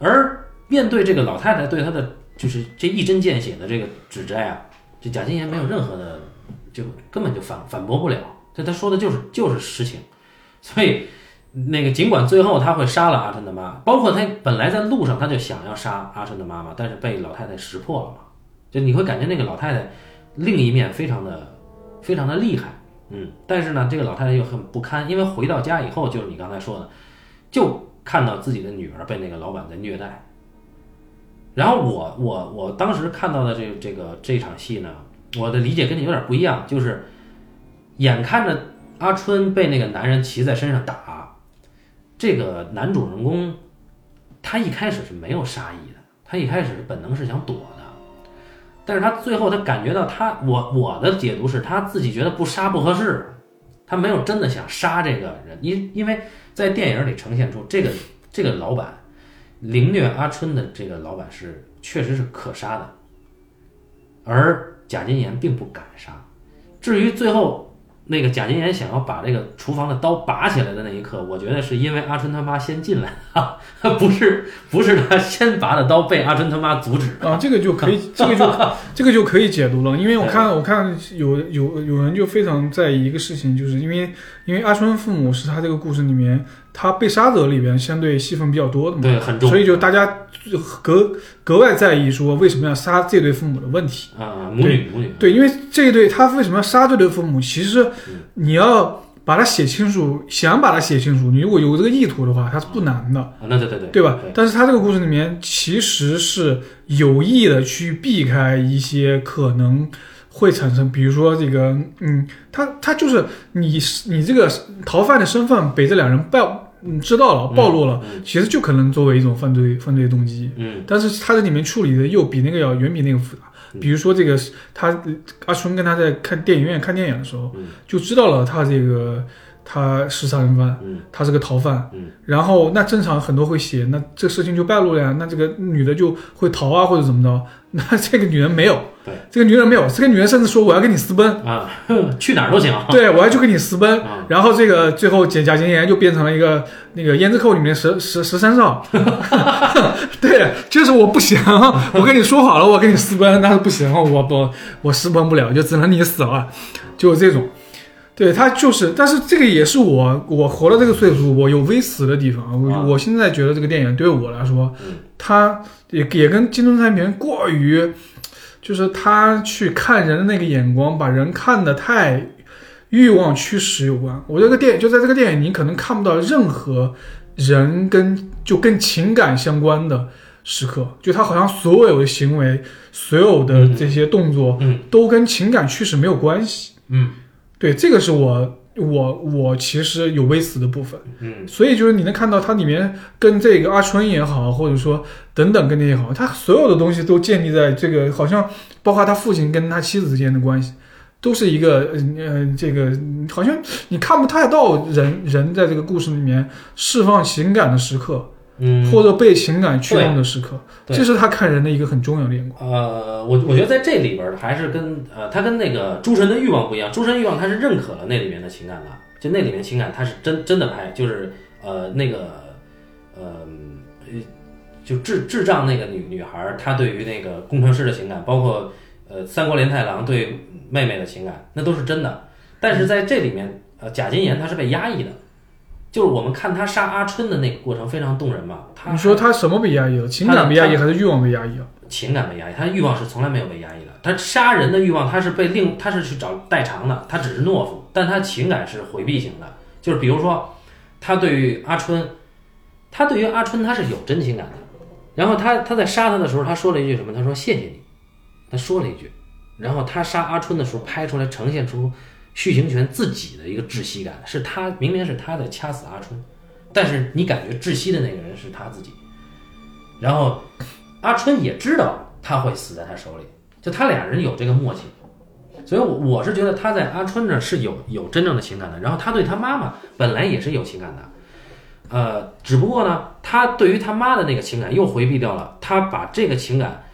而面对这个老太太对他的就是这一针见血的这个指摘啊，这贾金岩没有任何的，就根本就反反驳不了，这他说的就是就是实情，所以那个尽管最后他会杀了阿春的妈，包括他本来在路上他就想要杀阿春的妈妈，但是被老太太识破了嘛。就你会感觉那个老太太另一面非常的非常的厉害，嗯，但是呢，这个老太太又很不堪，因为回到家以后，就是你刚才说的，就看到自己的女儿被那个老板在虐待。然后我我我当时看到的这这个这场戏呢，我的理解跟你有点不一样，就是眼看着阿春被那个男人骑在身上打，这个男主人公他一开始是没有杀意的，他一开始本能是想躲的，但是他最后他感觉到他我我的解读是他自己觉得不杀不合适，他没有真的想杀这个人，因因为在电影里呈现出这个这个老板。凌虐阿春的这个老板是确实是可杀的，而贾金岩并不敢杀。至于最后那个贾金岩想要把这个厨房的刀拔起来的那一刻，我觉得是因为阿春他妈先进来，啊，不是不是他先拔的刀被阿春他妈阻止啊，这个就可以，这个就 这个就可以解读了。因为我看我看有有有人就非常在意一个事情，就是因为因为阿春父母是他这个故事里面。他被杀者里边相对戏份比较多的嘛，对，很重，所以就大家格格外在意说为什么要杀这对父母的问题。啊，母女母女，对，因为这一对他为什么要杀这对父母？其实你要把它写清楚，想把它写清楚，你如果有这个意图的话，它是不难的，那对对对，对吧？但是他这个故事里面其实是有意的去避开一些可能会产生，比如说这个，嗯，他他就是你你这个逃犯的身份被这两人暴。嗯，知道了，暴露了，其实就可能作为一种犯罪犯罪动机。嗯，但是他在里面处理的又比那个要远比那个复杂。比如说这个，他阿春跟他在看电影院看电影的时候，就知道了他这个他是杀人犯，他是个逃犯。然后那正常很多会写，那这事情就败露了呀，那这个女的就会逃啊或者怎么着。那这个女人没有，对，这个女人没有，这个女人甚至说我要跟你私奔啊，去哪儿都行，对我要去跟你私奔。然后这个最后贾贾金岩就变成了一个那个胭脂扣里面十十十三少，对，就是我不行，我跟你说好了，我跟你私奔，但是不行，我不我私奔不了，就只能你死了，就这种。对他就是，但是这个也是我我活到这个岁数，我有微死的地方。我我现在觉得这个电影对我来说，他也也跟金钟三平过于，就是他去看人的那个眼光，把人看得太欲望驱使有关。我这个电影就在这个电影，你可能看不到任何人跟就跟情感相关的时刻，就他好像所有的行为，所有的这些动作，嗯，都跟情感驱使没有关系，嗯。对，这个是我我我其实有微词的部分，嗯，所以就是你能看到它里面跟这个阿春也好，或者说等等跟那也好，他所有的东西都建立在这个好像包括他父亲跟他妻子之间的关系，都是一个呃这个好像你看不太到人人在这个故事里面释放情感的时刻。嗯，或者被情感驱动的时刻，这是他看人的一个很重要的眼光。呃，我我觉得在这里边还是跟呃，他跟那个诸神的欲望不一样。诸神欲望他是认可了那里面的情感的，就那里面情感他是真真的拍，就是呃那个呃就智智障那个女女孩，她对于那个工程师的情感，包括呃三国连太郎对妹妹的情感，那都是真的。但是在这里面，呃，贾金岩他是被压抑的。就是我们看他杀阿春的那个过程非常动人嘛。他你说他什么被压抑了？情感被压抑还是欲望被压抑了？情感被压抑，他的欲望是从来没有被压抑的。他杀人的欲望，他是被另，他是去找代偿的，他只是懦夫，但他情感是回避型的。就是比如说，他对于阿春，他对于阿春他是有真情感的。然后他他在杀他的时候，他说了一句什么？他说谢谢你。他说了一句。然后他杀阿春的时候拍出来，呈现出。续行权自己的一个窒息感，是他明明是他在掐死阿春，但是你感觉窒息的那个人是他自己，然后阿春也知道他会死在他手里，就他俩人有这个默契，所以我是觉得他在阿春那是有有真正的情感的，然后他对他妈妈本来也是有情感的，呃，只不过呢，他对于他妈的那个情感又回避掉了，他把这个情感。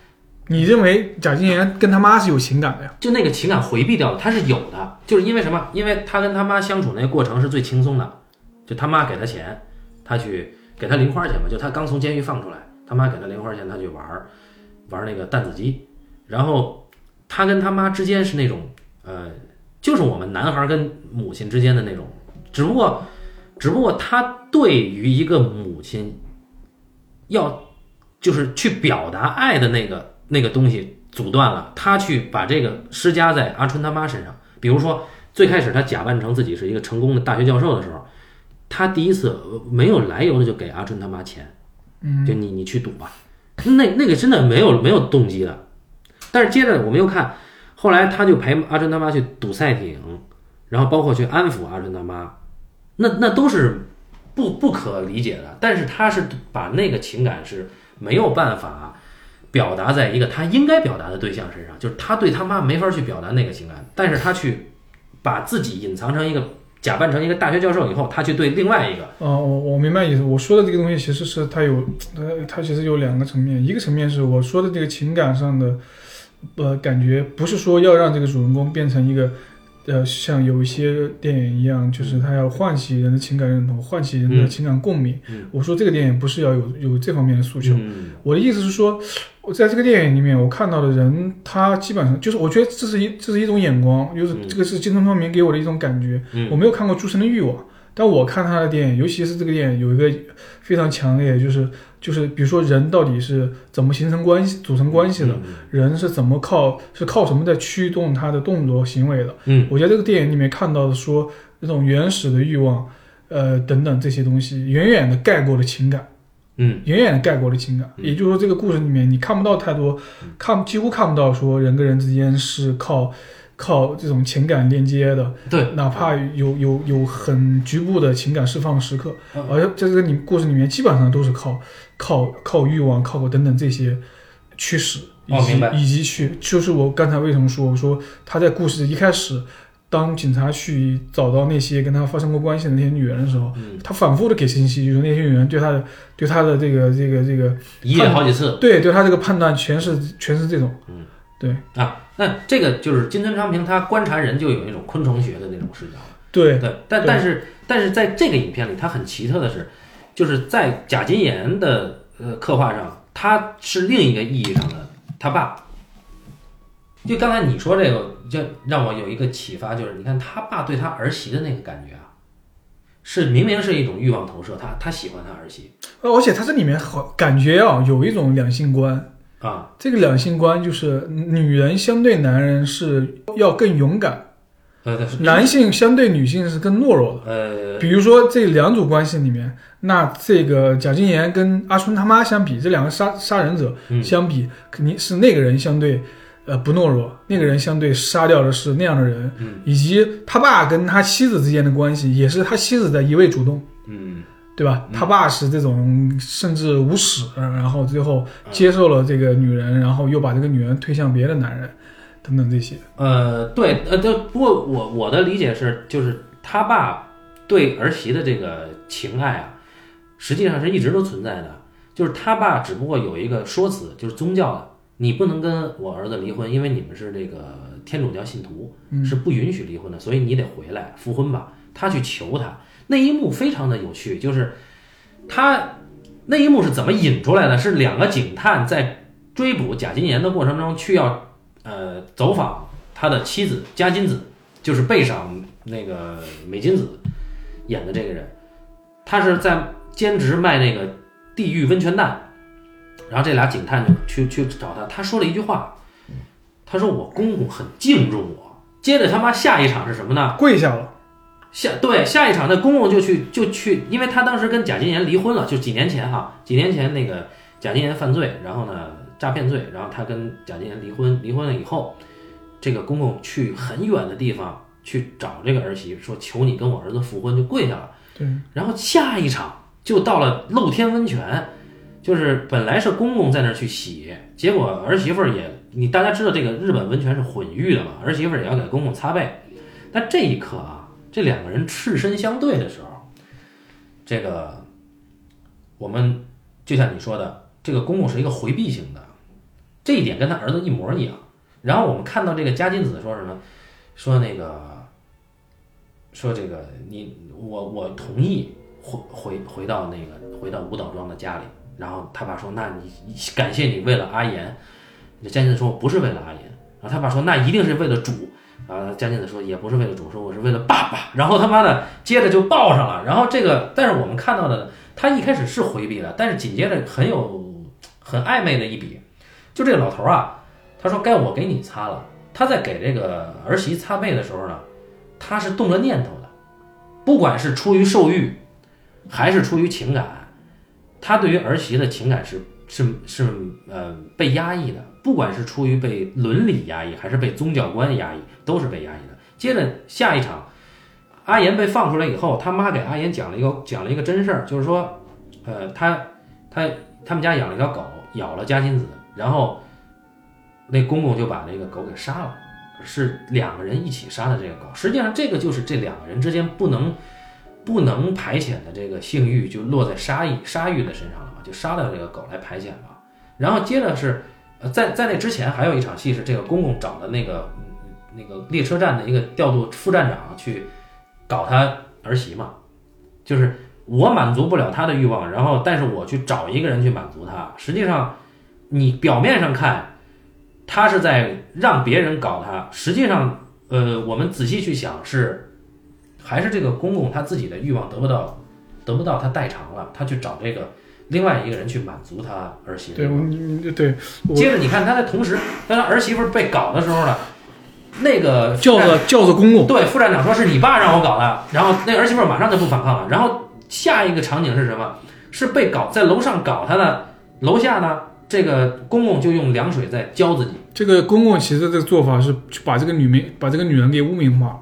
你认为贾金岩跟他妈是有情感的呀？就那个情感回避掉了，他是有的，就是因为什么？因为他跟他妈相处那个过程是最轻松的，就他妈给他钱，他去给他零花钱嘛，就他刚从监狱放出来，他妈给他零花钱，他去玩儿，玩那个弹子机，然后他跟他妈之间是那种，呃，就是我们男孩跟母亲之间的那种，只不过只不过他对于一个母亲要就是去表达爱的那个那个东西阻断了，他去把这个施加在阿春他妈身上。比如说，最开始他假扮成自己是一个成功的大学教授的时候，他第一次呃没有来由的就给阿春他妈钱，嗯，就你你去赌吧，那那个真的没有没有动机的。但是接着我们又看，后来他就陪阿春他妈去赌赛艇，然后包括去安抚阿春他妈，那那都是不不可理解的。但是他是把那个情感是没有办法表达在一个他应该表达的对象身上，就是他对他妈没法去表达那个情感，但是他去把自己隐藏成一个假扮成一个大学教授以后，他去对另外一个，哦，我我明白意思。我说的这个东西其实是它有，呃，它其实有两个层面。一个层面是我说的这个情感上的，呃，感觉不是说要让这个主人公变成一个，呃，像有一些电影一样，就是他要唤起人的情感认同，唤起人的嗯情感共鸣。嗯我说这个电影不是要有有这方面的诉求。嗯我的意思是说，我在这个电影里面，我看到的人，他基本上就是，我觉得这是一这是一种眼光，就是嗯这个是金村昌明给我的一种感觉。嗯我没有看过《诸神的欲望》，但我看他的电影，尤其是这个电影有一个非常强烈，就是就是比如说人到底是怎么形成关系、组成关系的，人是怎么靠是靠什么在驱动他的动作行为的。嗯我在这个电影里面看到的说那种原始的欲望，呃等等这些东西，远远的盖过了情感。嗯远远的盖过了情感。嗯也就是说，这个故事里面你看不到太多，看几乎看不到说人跟人之间是靠靠这种情感链接的，对，哪怕有有有很局部的情感释放的时刻，嗯。而在这个里故事里面基本上都是靠靠靠欲望、靠等等这些驱使，以及、哦明白。以及去，就是我刚才为什么说我说他在故事一开始。当警察去找到那些跟他发生过关系的那些女人的时候，嗯，他反复的给信息，就是那些女人对他的对他的这个这个这个一夜好几次。对对他这个判断全是全是这种，嗯，对。啊。那这个就是金村昌平，他观察人就有一种昆虫学的那种视角。对对，但对但是但是在这个影片里，他很奇特的是，就是在贾金岩的呃刻画上，他是另一个意义上的他爸。就刚才你说这个，就让我有一个启发，就是你看他爸对他儿媳的那个感觉啊，是明明是一种欲望投射，他他喜欢他儿媳呃而且他这里面好感觉啊有一种两性观，啊，这个两性观就是女人相对男人是要更勇敢，呃，男性相对女性是更懦弱的。呃，比如说这两组关系里面，那这个贾金岩跟阿春他妈相比，这两个杀杀人者嗯。相比，肯定是那个人相对呃不懦弱，那个人相对杀掉的是那样的人，嗯。以及他爸跟他妻子之间的关系，也是他妻子在一味主动，嗯对吧？嗯他爸是这种甚至无耻，然后最后接受了这个女人，然后又把这个女人推向别的男人，等等这些。呃，对，呃，对，不过我我的理解是，就是他爸对儿媳的这个情爱啊，实际上是一直都存在的。就是他爸只不过有一个说辞，就是宗教的，你不能跟我儿子离婚，因为你们是这个天主教信徒，嗯是不允许离婚的，所以你得回来复婚吧。他去求他，那一幕非常的有趣，就是他那一幕是怎么引出来的？是两个警探在追捕贾金岩的过程中，去要呃走访他的妻子加金子，就是背上那个美金子演的这个人，他是在兼职卖那个地狱温泉蛋，然后这俩警探就去去找他，他说了一句话，他说我公公很敬重我。接着他妈下一场是什么呢？跪下了，下对下一场，那公公就去就去，因为他当时跟贾金岩离婚了，就几年前哈，几年前那个贾金岩犯罪，然后呢诈骗罪，然后他跟贾金岩离婚，离婚了以后，这个公公去很远的地方去找这个儿媳，说求你跟我儿子复婚，就跪下了。对，然后下一场就到了露天温泉，就是本来是公公在那儿去洗，结果儿媳妇儿也，你大家知道这个日本温泉是混浴的嘛，儿媳妇儿也要给公公擦背。但这一刻啊，这两个人赤身相对的时候，这个我们就像你说的，这个公公是一个回避型的，这一点跟他儿子一模一样。然后我们看到这个加金子说什么，说那个说这个你我我同意回回回到那个回到舞蹈庄的家里，然后他爸说那你感谢你为了阿岩，这加金子说不是为了阿岩，然后他爸说那一定是为了主，啊，嘉金子说也不是为了主，说我是为了爸爸。然后他妈的接着就抱上了。然后这个，但是我们看到的，他一开始是回避了，但是紧接着很有很暧昧的一笔，就这个老头啊，他说该我给你擦了。他在给这个儿媳擦背的时候呢，他是动了念头的，不管是出于受欲，还是出于情感，他对于儿媳的情感是是是呃被压抑的，不管是出于被伦理压抑，还是被宗教观压抑，都是被压抑的。接着下一场，阿岩被放出来以后，他妈给阿岩讲了一个讲了一个真事儿，就是说，呃，他他他们家养了一条狗，咬了嘉金子，然后。那公公就把那个狗给杀了，是两个人一起杀的这个狗。实际上，这个就是这两个人之间不能不能排遣的这个性欲，就落在杀意杀欲的身上，就杀掉这个狗来排遣嘛。然后接着是，呃，在在那之前还有一场戏是这个公公找的那个那个列车站的一个调度副站长去搞他儿媳嘛，就是我满足不了他的欲望，然后但是我去找一个人去满足他。实际上，你表面上看。他是在让别人搞他，实际上，呃，我们仔细去想，是还是这个公公他自己的欲望得不到，得不到他代偿了，他去找这个另外一个人去满足他儿媳妇。对，对。接着你看他在同时，当他儿媳妇被搞的时候呢，那个叫做叫做公公，对，副站长说是你爸让我搞的，然后那儿媳妇马上就不反抗了，然后下一个场景是什么？是被搞在楼上搞他的，楼下呢？这个公公就用凉水在浇自己。这个公公其实这个做法是把这个女名把这个女人给污名化。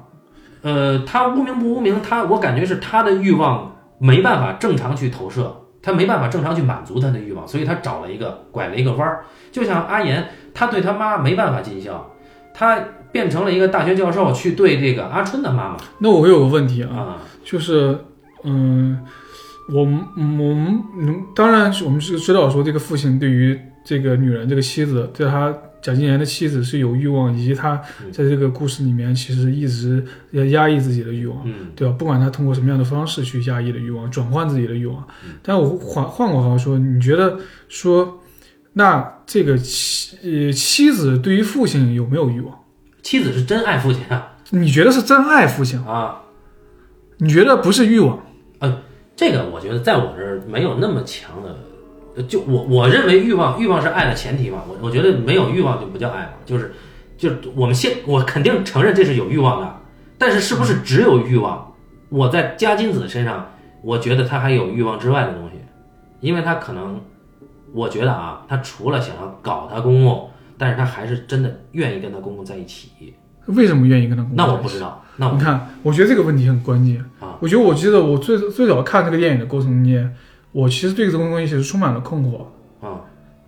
呃，他污名不污名？他我感觉是他的欲望没办法正常去投射，他没办法正常去满足他的欲望，所以他找了一个拐了一个弯儿。就像阿岩，他对他妈没办法尽孝，他变成了一个大学教授去对这个阿春的妈妈。那我有个问题啊，就是嗯。我们我们嗯，当然我们是知道说这个父亲对于这个女人这个妻子，对他贾静妍的妻子是有欲望，以及他在这个故事里面其实一直要压抑自己的欲望，对吧？不管他通过什么样的方式去压抑的欲望，转换自己的欲望。但我换换过话说，你觉得说那这个妻呃妻子对于父亲有没有欲望？妻子是真爱父亲啊？你觉得是真爱父亲啊？你觉得不是欲望？嗯。这个我觉得在我这儿没有那么强的，就我我认为欲望欲望是爱的前提嘛，我我觉得没有欲望就不叫爱嘛，就是就是我们现我肯定承认这是有欲望的，但是是不是只有欲望？我在加金子身上，我觉得他还有欲望之外的东西，因为他可能，我觉得啊，他除了想要搞他公公，但是他还是真的愿意跟他公公在一起。为什么愿意跟他公公？那我不知道。那你看，我觉得这个问题很关键啊。我觉得，我记得我最最早看这个电影的过程中间，我其实对这个东西其实充满了困惑啊。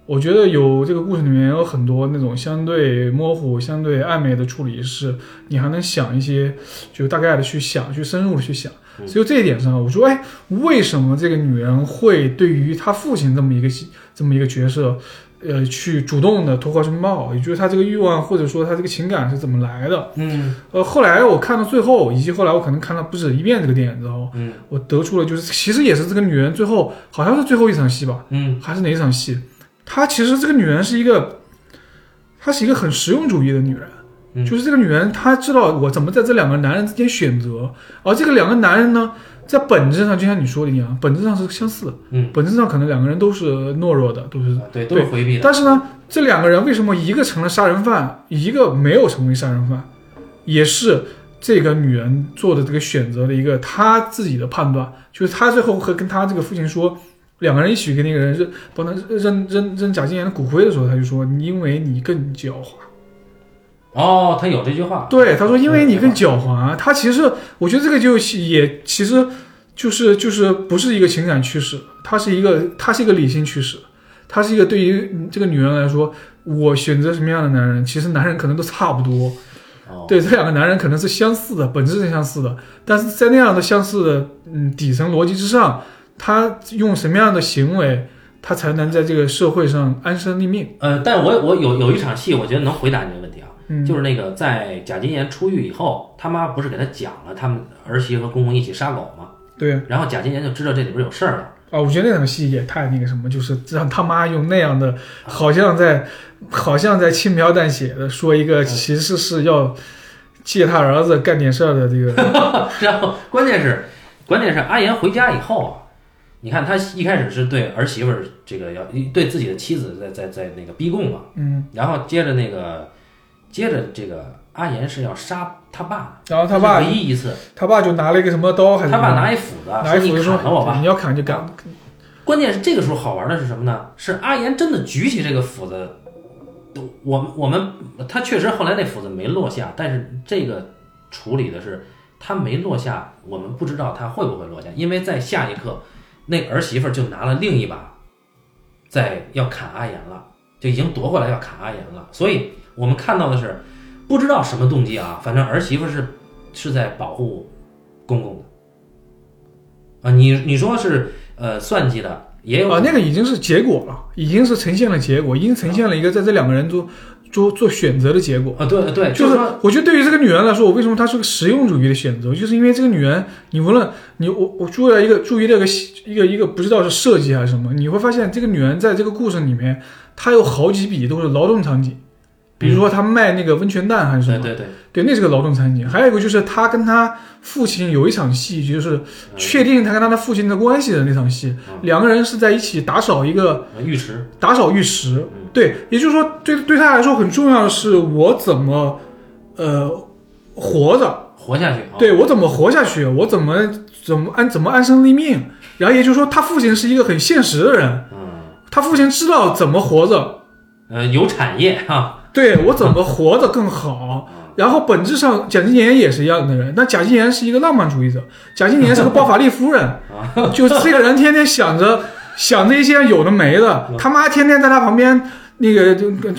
我觉得有这个故事里面有很多那种相对模糊、相对暧昧的处理，是你还能想一些，就大概的去想，去深入的去想。所以这一点上，我说，哎，为什么这个女人会对于她父亲这么一个这么一个角色？呃，去主动的脱花身貌，也就是他这个欲望或者说他这个情感是怎么来的？嗯，呃，后来我看到最后，以及后来我可能看了不止一遍这个电影之后，嗯，我得出了就是其实也是这个女人最后好像是最后一场戏吧，嗯，还是哪一场戏？她其实这个女人是一个，她是一个很实用主义的女人，就是这个女人她知道我怎么在这两个男人之间选择，而这个两个男人呢？在本质上，就像你说的一样，本质上是相似的。嗯，本质上可能两个人都是懦弱的，都是对，都是回避的。但是呢，这两个人为什么一个成了杀人犯，一个没有成为杀人犯，也是这个女人做的这个选择的一个她自己的判断。就是她最后和跟她这个父亲说，两个人一起跟那个人扔帮他扔扔扔贾静岩的骨灰的时候，他就说：“因为你更狡猾。”哦，他有这句话。对，他说：“因为你更狡猾。”他其实，我觉得这个就也其实就是就是不是一个情感驱使，它是一个它是一个理性驱使，它是一个对于这个女人来说，我选择什么样的男人，其实男人可能都差不多。对，这两个男人可能是相似的，本质是相似的，但是在那样的相似的嗯底层逻辑之上，他用什么样的行为，他才能在这个社会上安身立命？呃，但我我有有一场戏，我觉得能回答你这个问题啊。就是那个在贾金岩出狱以后，他妈不是给他讲了他们儿媳和公公一起杀狗吗？对。然后贾金岩就知道这里边有事儿了。啊，我觉得那场戏也太那个什么，就是让他妈用那样的，好像在，好像在轻描淡写的说一个，其实是要借他儿子干点事儿的这个，然后关键是，关键是阿岩回家以后啊，你看他一开始是对儿媳妇儿这个要对自己的妻子在在在那个逼供嘛，嗯，然后接着那个接着这个阿岩是要杀他爸，然后他爸唯一一次，他爸就拿了一个什么刀还是他爸拿一斧子拿一斧子砍了我吧，你要砍就砍，关键是这个时候好玩的是什么呢？是阿岩真的举起这个斧子，我我们他确实后来那斧子没落下，但是这个处理的是他没落下，我们不知道他会不会落下，因为在下一刻，那儿媳妇儿就拿了另一把，在要砍阿岩了，就已经夺过来要砍阿岩了，所以我们看到的是不知道什么动机啊，反正儿媳妇是是在保护公公的啊，你你说是呃算计的。也有啊，那个已经是结果了，已经是呈现了结果，已经呈现了一个在这两个人做做做选择的结果。啊，对对，就是我觉得对于这个女人来说，我为什么她是个实用主义的选择，就是因为这个女人，你无论你我我注意了一个注意这个一个一个不知道是设计还是什么，你会发现这个女人在这个故事里面，她有好几笔都是劳动场景，比如说他卖那个温泉蛋还是什么，对对对，对，那是个劳动场景。还有一个就是他跟他父亲有一场戏，就是确定他跟他的父亲的关系的那场戏，两个人是在一起打扫一个呃浴池，打扫浴池。对，也就是说，对对他来说很重要的是我怎么呃活着，活下去啊，对我怎么活下去，我怎么怎么安怎么安身立命。然后也就是说，他父亲是一个很现实的人，嗯，他父亲知道怎么活着，呃，有产业哈，对我怎么活得更好。然后本质上，贾静雯也是一样的人，那贾静雯是一个浪漫主义者，贾静雯是个包法利夫人，就是这个人天天想着想着一些有的没的，他妈天天在他旁边那个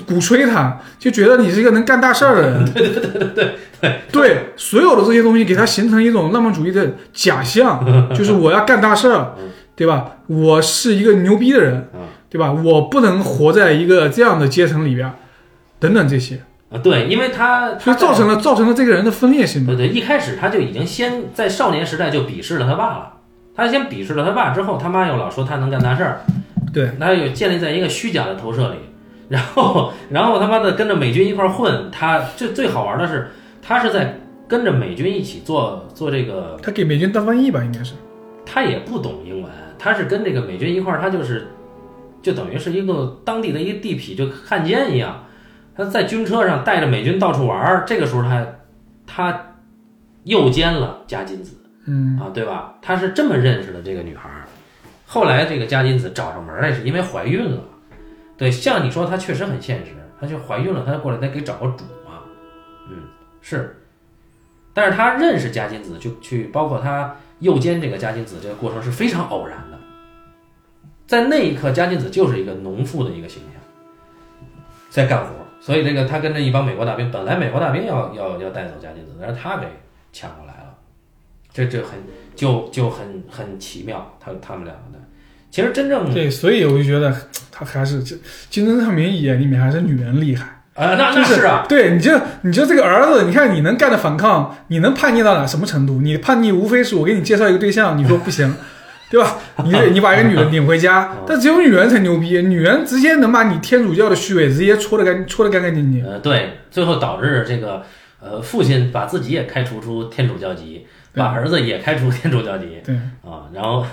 鼓吹他，就觉得你是一个能干大事儿的人。对对对对对对，所有的这些东西给他形成一种浪漫主义的假象，就是我要干大事儿，对吧？我是一个牛逼的人，对吧？我不能活在一个这样的阶层里边，等等这些。啊，对，因为他所以造成了造成了这个人的分裂性嘛。对对，一开始他就已经先在少年时代就鄙视了他爸了，他先鄙视了他爸之后，他妈又老说他能干大事儿，对，他又建立在一个虚假的投射里，然后然后他妈的跟着美军一块儿混，他最最好玩的是他是在跟着美军一起做做这个，他给美军当翻译吧，应该是。他也不懂英文，他是跟这个美军一块儿，他就是就等于是一个当地的一个地痞，就汉奸一样。他在军车上带着美军到处玩儿，这个时候他他诱奸了加金子嗯啊，对吧？他是这么认识的这个女孩儿。后来这个加金子找上门来，是因为怀孕了。对，像你说，她确实很现实，她就怀孕了，她就过来得给找个主嘛。嗯，是。但是他认识加金子，就去包括他诱奸这个加金子这个过程是非常偶然的。在那一刻，加金子就是一个农妇的一个形象，在干活。所以这个他跟着一帮美国大兵，本来美国大兵要要要带走加金子，但是他给抢过来了，这这很就就很很奇妙，他他们两个的。其实真正对，所以我就觉得 他还是这《金樽唱名眼》里面还是女人厉害。啊，那就那是啊，对，你就你就这个儿子，你看你能干的反抗，你能叛逆到哪什么程度？你叛逆无非是我给你介绍一个对象，你说不行，对吧？你 你把一个女人领回家，但只有女人才牛逼，女人直接能把你天主教的虚伪直接戳的干戳的干干净净。呃，对，最后导致这个呃父亲把自己也开除出天主教籍，把儿子也开除天主教籍对，啊，然后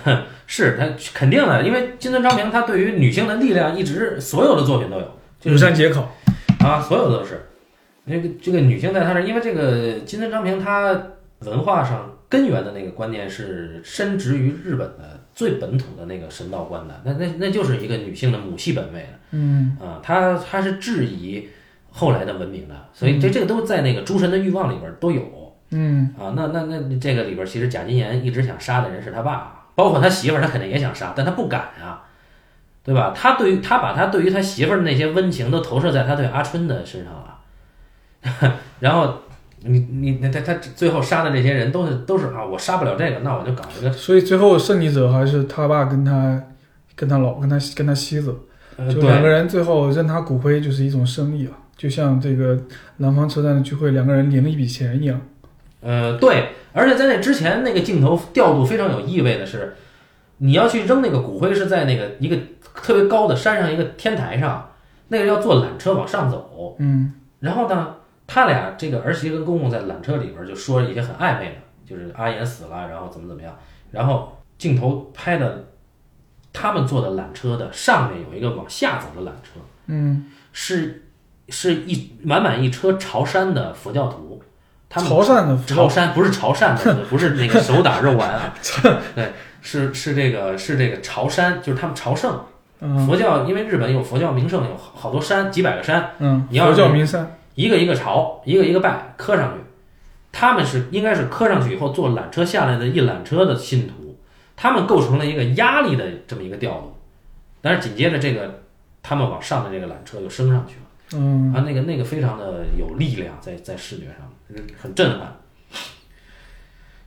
是他肯定的，因为金村昌平他对于女性的力量一直所有的作品都有，就是庐山节考，啊，所有都是。那个这个女性在他那儿，因为这个金村昌平他文化上根源的那个观念是深植于日本的最本土的那个神道观的，那那那就是一个女性的母系本位的。嗯啊，他他是质疑后来的文明的，所以这这个都在那个诸神的欲望里边都有嗯啊。那那那这个里边其实贾金岩一直想杀的人是他爸，包括他媳妇儿，他肯定也想杀，但他不敢啊，对吧？他对于他把他对于他媳妇儿的那些温情都投射在他对阿春的身上了，然后你你他他最后杀的这些人都是都是啊，我杀不了这个，那我就搞一个所以最后胜利者还是他爸跟他跟他老跟他跟他妻子，呃就两个人最后扔他骨灰就是一种胜利啊，就像这个南方车站的聚会，两个人领了一笔钱一样。呃，对，而且在那之前，那个镜头调度非常有意味的是，你要去扔那个骨灰是在那个一个特别高的山上一个天台上，那个要坐缆车往上走，嗯然后呢，他俩这个儿媳跟公公在缆车里边就说了一些很暧昧的，就是阿岩死了，然后怎么怎么样，然后镜头拍的他们坐的缆车的上面有一个往下走的缆车，嗯，是是一满满一车潮汕的佛教徒，他们潮汕的潮汕不是潮汕的，不是那个手打肉丸啊，对，是是这个是这个潮汕，就是他们朝圣。嗯。佛教，因为日本有佛教名胜，有好好多山，几百个山，嗯，你要是教名山，一个一个朝，一个一个拜，磕上去。他们是应该是磕上去以后坐缆车下来的一缆车的信徒，他们构成了一个压力的这么一个调度。但是紧接着这个他们往上的这个缆车又升上去了。嗯啊，那个那个非常的有力量，在在视觉上嗯很震撼。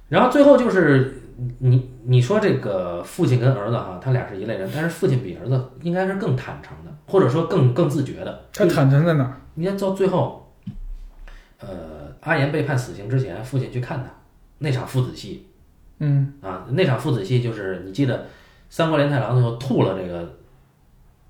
然后最后就是你你说这个父亲跟儿子哈，他俩是一类人，但是父亲比儿子应该是更坦诚的，或者说更更自觉的。他坦诚在哪？你看到最后，呃，阿岩被判死刑之前，父亲去看他那场父子戏嗯啊，那场父子戏就是你记得三国连太郎最后吐了这个，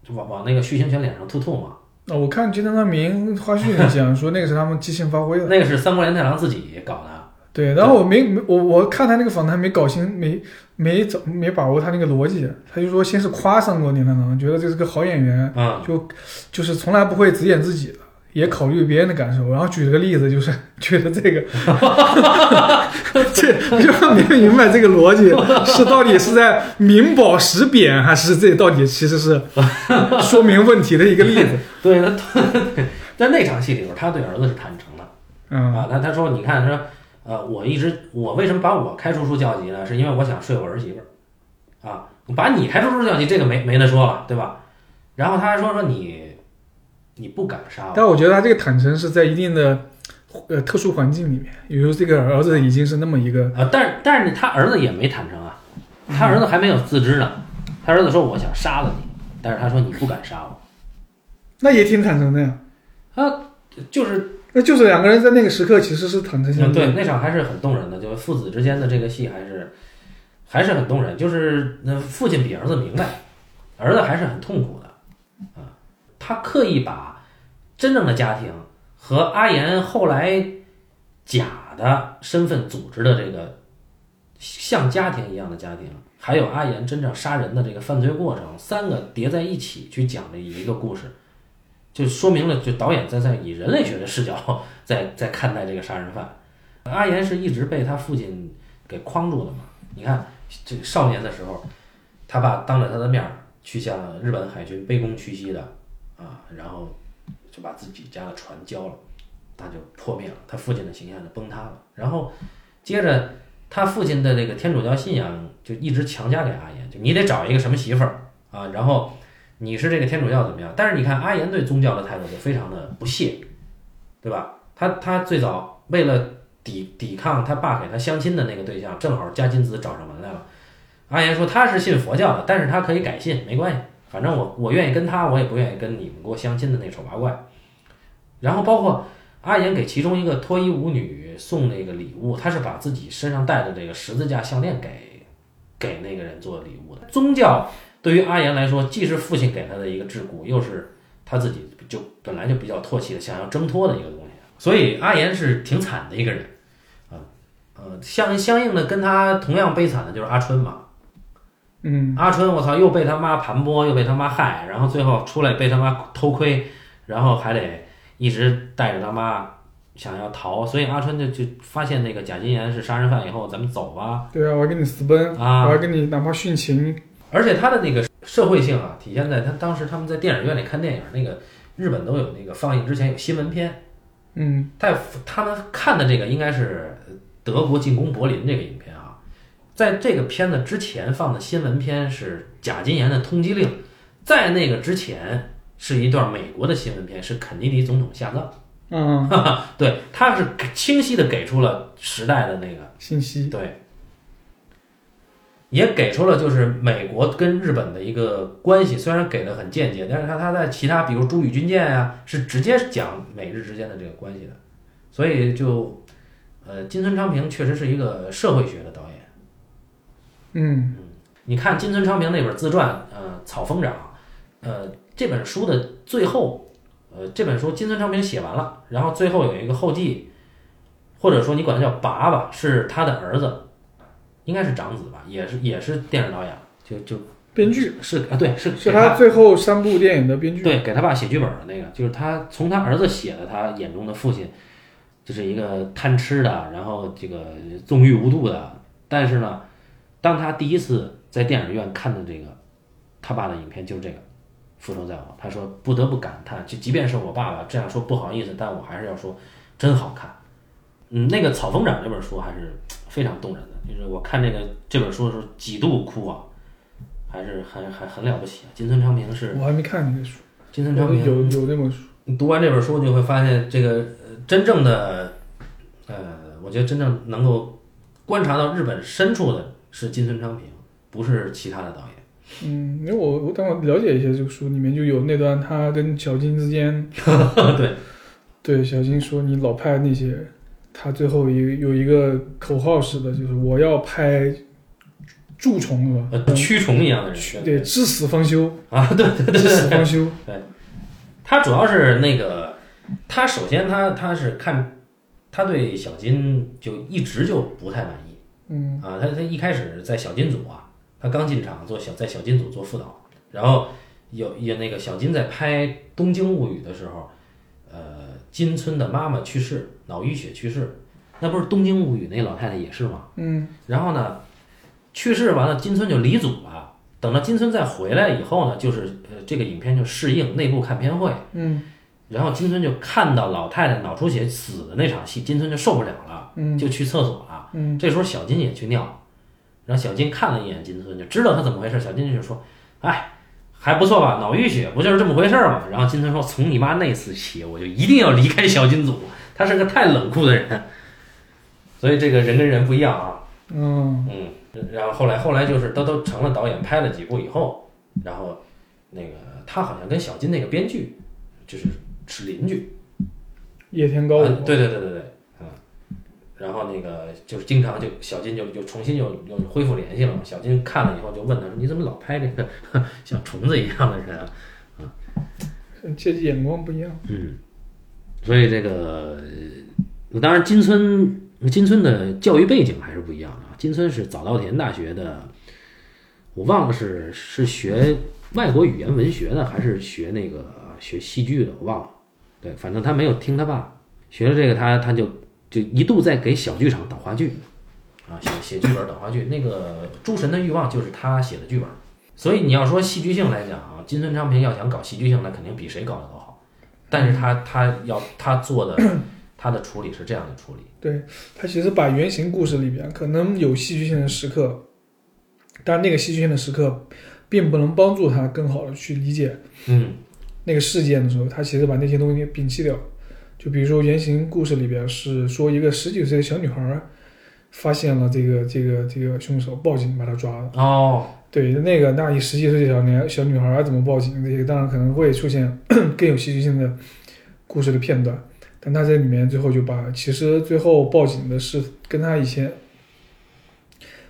就往往那个徐行权脸上吐吐嘛。啊，我看金川明花絮里讲说那个是他们即兴发挥的，那个是三国连太郎自己搞的。对，然后我没没我我看他那个访谈没搞清没没找没把握他那个逻辑，他就说先是夸上过林丹郎，觉得这是个好演员，嗯，就就是从来不会只演自己的，也考虑别人的感受。然后举了个例子，就是 觉得这个，这我就没明白这个逻辑 是到底是在明褒实贬，还是这到底其实是说明问题的一个例子？对，他对，在那场戏里边，他对儿子是坦诚的嗯啊。他他说，你看，他说，呃，我一直我为什么把我开除出教籍呢？是因为我想睡我儿媳妇儿啊。把你开除出教籍，这个没没得说了，对吧？然后他还说说你你不敢杀我，但我觉得他这个坦诚是在一定的呃特殊环境里面，比如这个儿子已经是那么一个，啊，但是但是他儿子也没坦诚啊，他儿子还没有自知呢。他儿子说我想杀了你，但是他说你不敢杀我，那也挺坦诚的呀。啊，就是那就是两个人在那个时刻其实是坦诚相嗯，对。那场还是很动人的，就是父子之间的这个戏还是还是很动人。就是那父亲比儿子明白，儿子还是很痛苦的啊。他刻意把真正的家庭和阿岩后来假的身份组织的这个像家庭一样的家庭，还有阿岩真正杀人的这个犯罪过程，三个叠在一起去讲的一个故事。就说明了，就导演在在以人类学的视角在在看待这个杀人犯。阿岩是一直被他父亲给框住的嘛？你看，这个少年的时候，他爸当着他的面儿去向日本海军卑躬屈膝的啊，然后就把自己家的船交了，他就破灭了，他父亲的形象就崩塌了。然后接着他父亲的这个天主教信仰就一直强加给阿岩，就你得找一个什么媳妇儿啊，然后你是这个天主教怎么样？但是你看阿岩对宗教的态度就非常的不屑，对吧？他他最早为了抵抵抗他爸给他相亲的那个对象，正好嘉金子找上门来了。阿岩说他是信佛教的，但是他可以改信，没关系，反正我我愿意跟他，我也不愿意跟你们给我相亲的那丑八怪。然后包括阿岩给其中一个脱衣舞女送那个礼物，他是把自己身上戴的这个十字架项链给给那个人做礼物的。宗教对于阿岩来说，既是父亲给他的一个桎梏，又是他自己就本来就比较唾弃的，想要挣脱的一个东西。所以阿岩是挺惨的一个人，啊，呃，相相应的跟他同样悲惨的就是阿春嘛。嗯，阿春，我操，又被他妈盘剥，又被他妈害，然后最后出来被他妈偷窥，然后还得一直带着他妈想要逃，所以阿春就就发现那个贾金岩是杀人犯以后，咱们走吧。对啊，我要跟你私奔，啊我要跟你哪怕殉情，而且他的那个社会性啊，体现在他当时他们在电影院里看电影，那个日本都有那个放映之前有新闻片，嗯在他们看的这个应该是德国进攻柏林这个影片啊，在这个片子之前放的新闻片是贾金岩的通缉令，在那个之前是一段美国的新闻片，是肯尼迪总统下葬。嗯，对，他是清晰的给出了时代的那个信息，对，也给出了就是美国跟日本的一个关系，虽然给的很间接，但是他他在其他比如朱宇军舰呀、是直接讲美日之间的这个关系的，所以就呃金村昌平确实是一个社会学的导演。嗯嗯你看金村昌平那本自传，呃，《草疯长》，呃，这本书的最后，呃，呃，这本书金村昌平写完了，然后最后有一个后记，或者说你管他叫爸爸，是他的儿子，应该是长子吧，也是也是电影导演，就就编剧是啊，对，是是他他最后三部电影的编剧。对，给他爸写剧本的那个，就是他从他儿子写的，他眼中的父亲，就是一个贪吃的，然后这个纵欲无度的。但是呢，当他第一次在电影院看的这个他爸的影片，就是这个《复仇在我》，他说不得不感叹，就即便是我爸爸这样说不好意思，但我还是要说，真好看。嗯，那个《草风长》这本书还是非常动人的，就是我看这个这本书的时候几度哭啊，还是很很很了不起啊。金村昌平是我还没看那个书，金村昌平有有那本书。你读完这本书，你会发现这个呃真正的，呃，我觉得真正能够观察到日本深处的是金村昌平，不是其他的导演。嗯，因为我我当我了解一下这个书里面就有那段他跟小金之间，对，对小金说你老拍那些，他最后一个有一个口号似的，就是我要拍蛀虫是吧？呃，蛆虫一样的人，对，至死方休，啊，对对对至死，方休。对他主要是那个，他首先他他是看，他对小金就一直就不太满意。嗯啊，他他一开始在小金组啊，他刚进场做小在小金组做副导，然后有有那个小金在拍《东京物语》的时候，呃，金村的妈妈去世，脑淤血去世，那不是《东京物语》那老太太也是吗？嗯然后呢，去世完了，金村就离组了。等到金村再回来以后呢，就是呃这个影片就适应内部看片会，嗯然后金村就看到老太太脑出血死的那场戏，金村就受不了了，嗯就去厕所了。嗯这时候小金也去尿，然后小金看了一眼金村，就知道他怎么回事。小金就说：“哎，还不错吧？脑淤血不就是这么回事儿吗？”然后金村说：“从你妈那次起，我就一定要离开小金组。他是个太冷酷的人，所以这个人跟人不一样啊。嗯嗯，然后后来后来就是都都成了导演，拍了几部以后，然后那个他好像跟小金那个编剧就是是邻居。”叶天高啊，对对对对对，嗯，然后那个就是经常就小金就就重新就又恢复联系了嘛。小金看了以后就问他说：“你怎么老拍这个 像虫子一样的人啊这眼光不一样。？”嗯，所以这个呃当然金村金村的教育背景还是不一样的啊。金村是早稻田大学的，我忘了是是学外国语言文学的还是学那个学戏剧的，我忘了。对，反正他没有听他爸学了这个他，他就就一度在给小剧场导话剧，啊，写写剧本导话剧。那个《诸神的欲望》就是他写的剧本，所以你要说戏剧性来讲啊，金村昌平要想搞戏剧性，那肯定比谁搞的都好。但是他他要他做的他的处理是这样的处理，对他其实把原型故事里边可能有戏剧性的时刻，但那个戏剧性的时刻并不能帮助他更好的去理解嗯那个事件的时候，他其实把那些东西摒弃掉。就比如说原型故事里边是说一个十几岁的小女孩发现了这个这个这个凶手，报警把他抓了。哦，对，那个那你十几岁的小年小女孩怎么报警？这些当然可能会出现 更有戏剧性的故事的片段，但他在里面最后就把其实最后报警的是跟他以前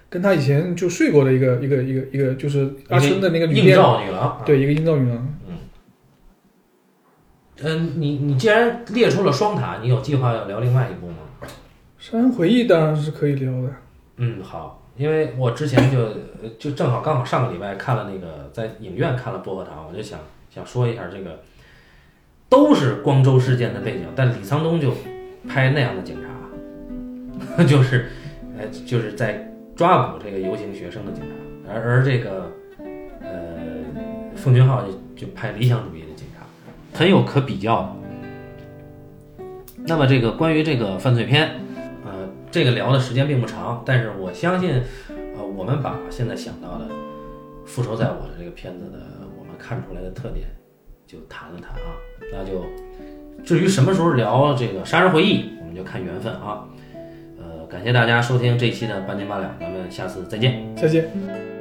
跟他以前就睡过的一个一个一个一个就是阿春的那个女郎，对，一个阴道女郎。嗯，你你既然列出了双塔，你有计划要聊另外一部吗？《杀人回忆》当然是可以聊的。嗯，好，因为我之前就呃就正好刚好上个礼拜看了那个在影院看了薄荷糖，我就想想说一下这个，都是光州事件的背景，但李沧东就拍那样的警察，就是呃就是在抓捕这个游行学生的警察，而而这个呃奉俊昊就就拍理想主义很有可比较。那么这个关于这个犯罪片，呃，这个聊的时间并不长，但是我相信，呃，我们把现在想到的《复仇在我》的这个片子的我们看出来的特点，就谈了谈啊。那就至于什么时候聊这个《杀人回忆》，我们就看缘分啊。呃，感谢大家收听这期的半斤八两，咱们下次再见。再见。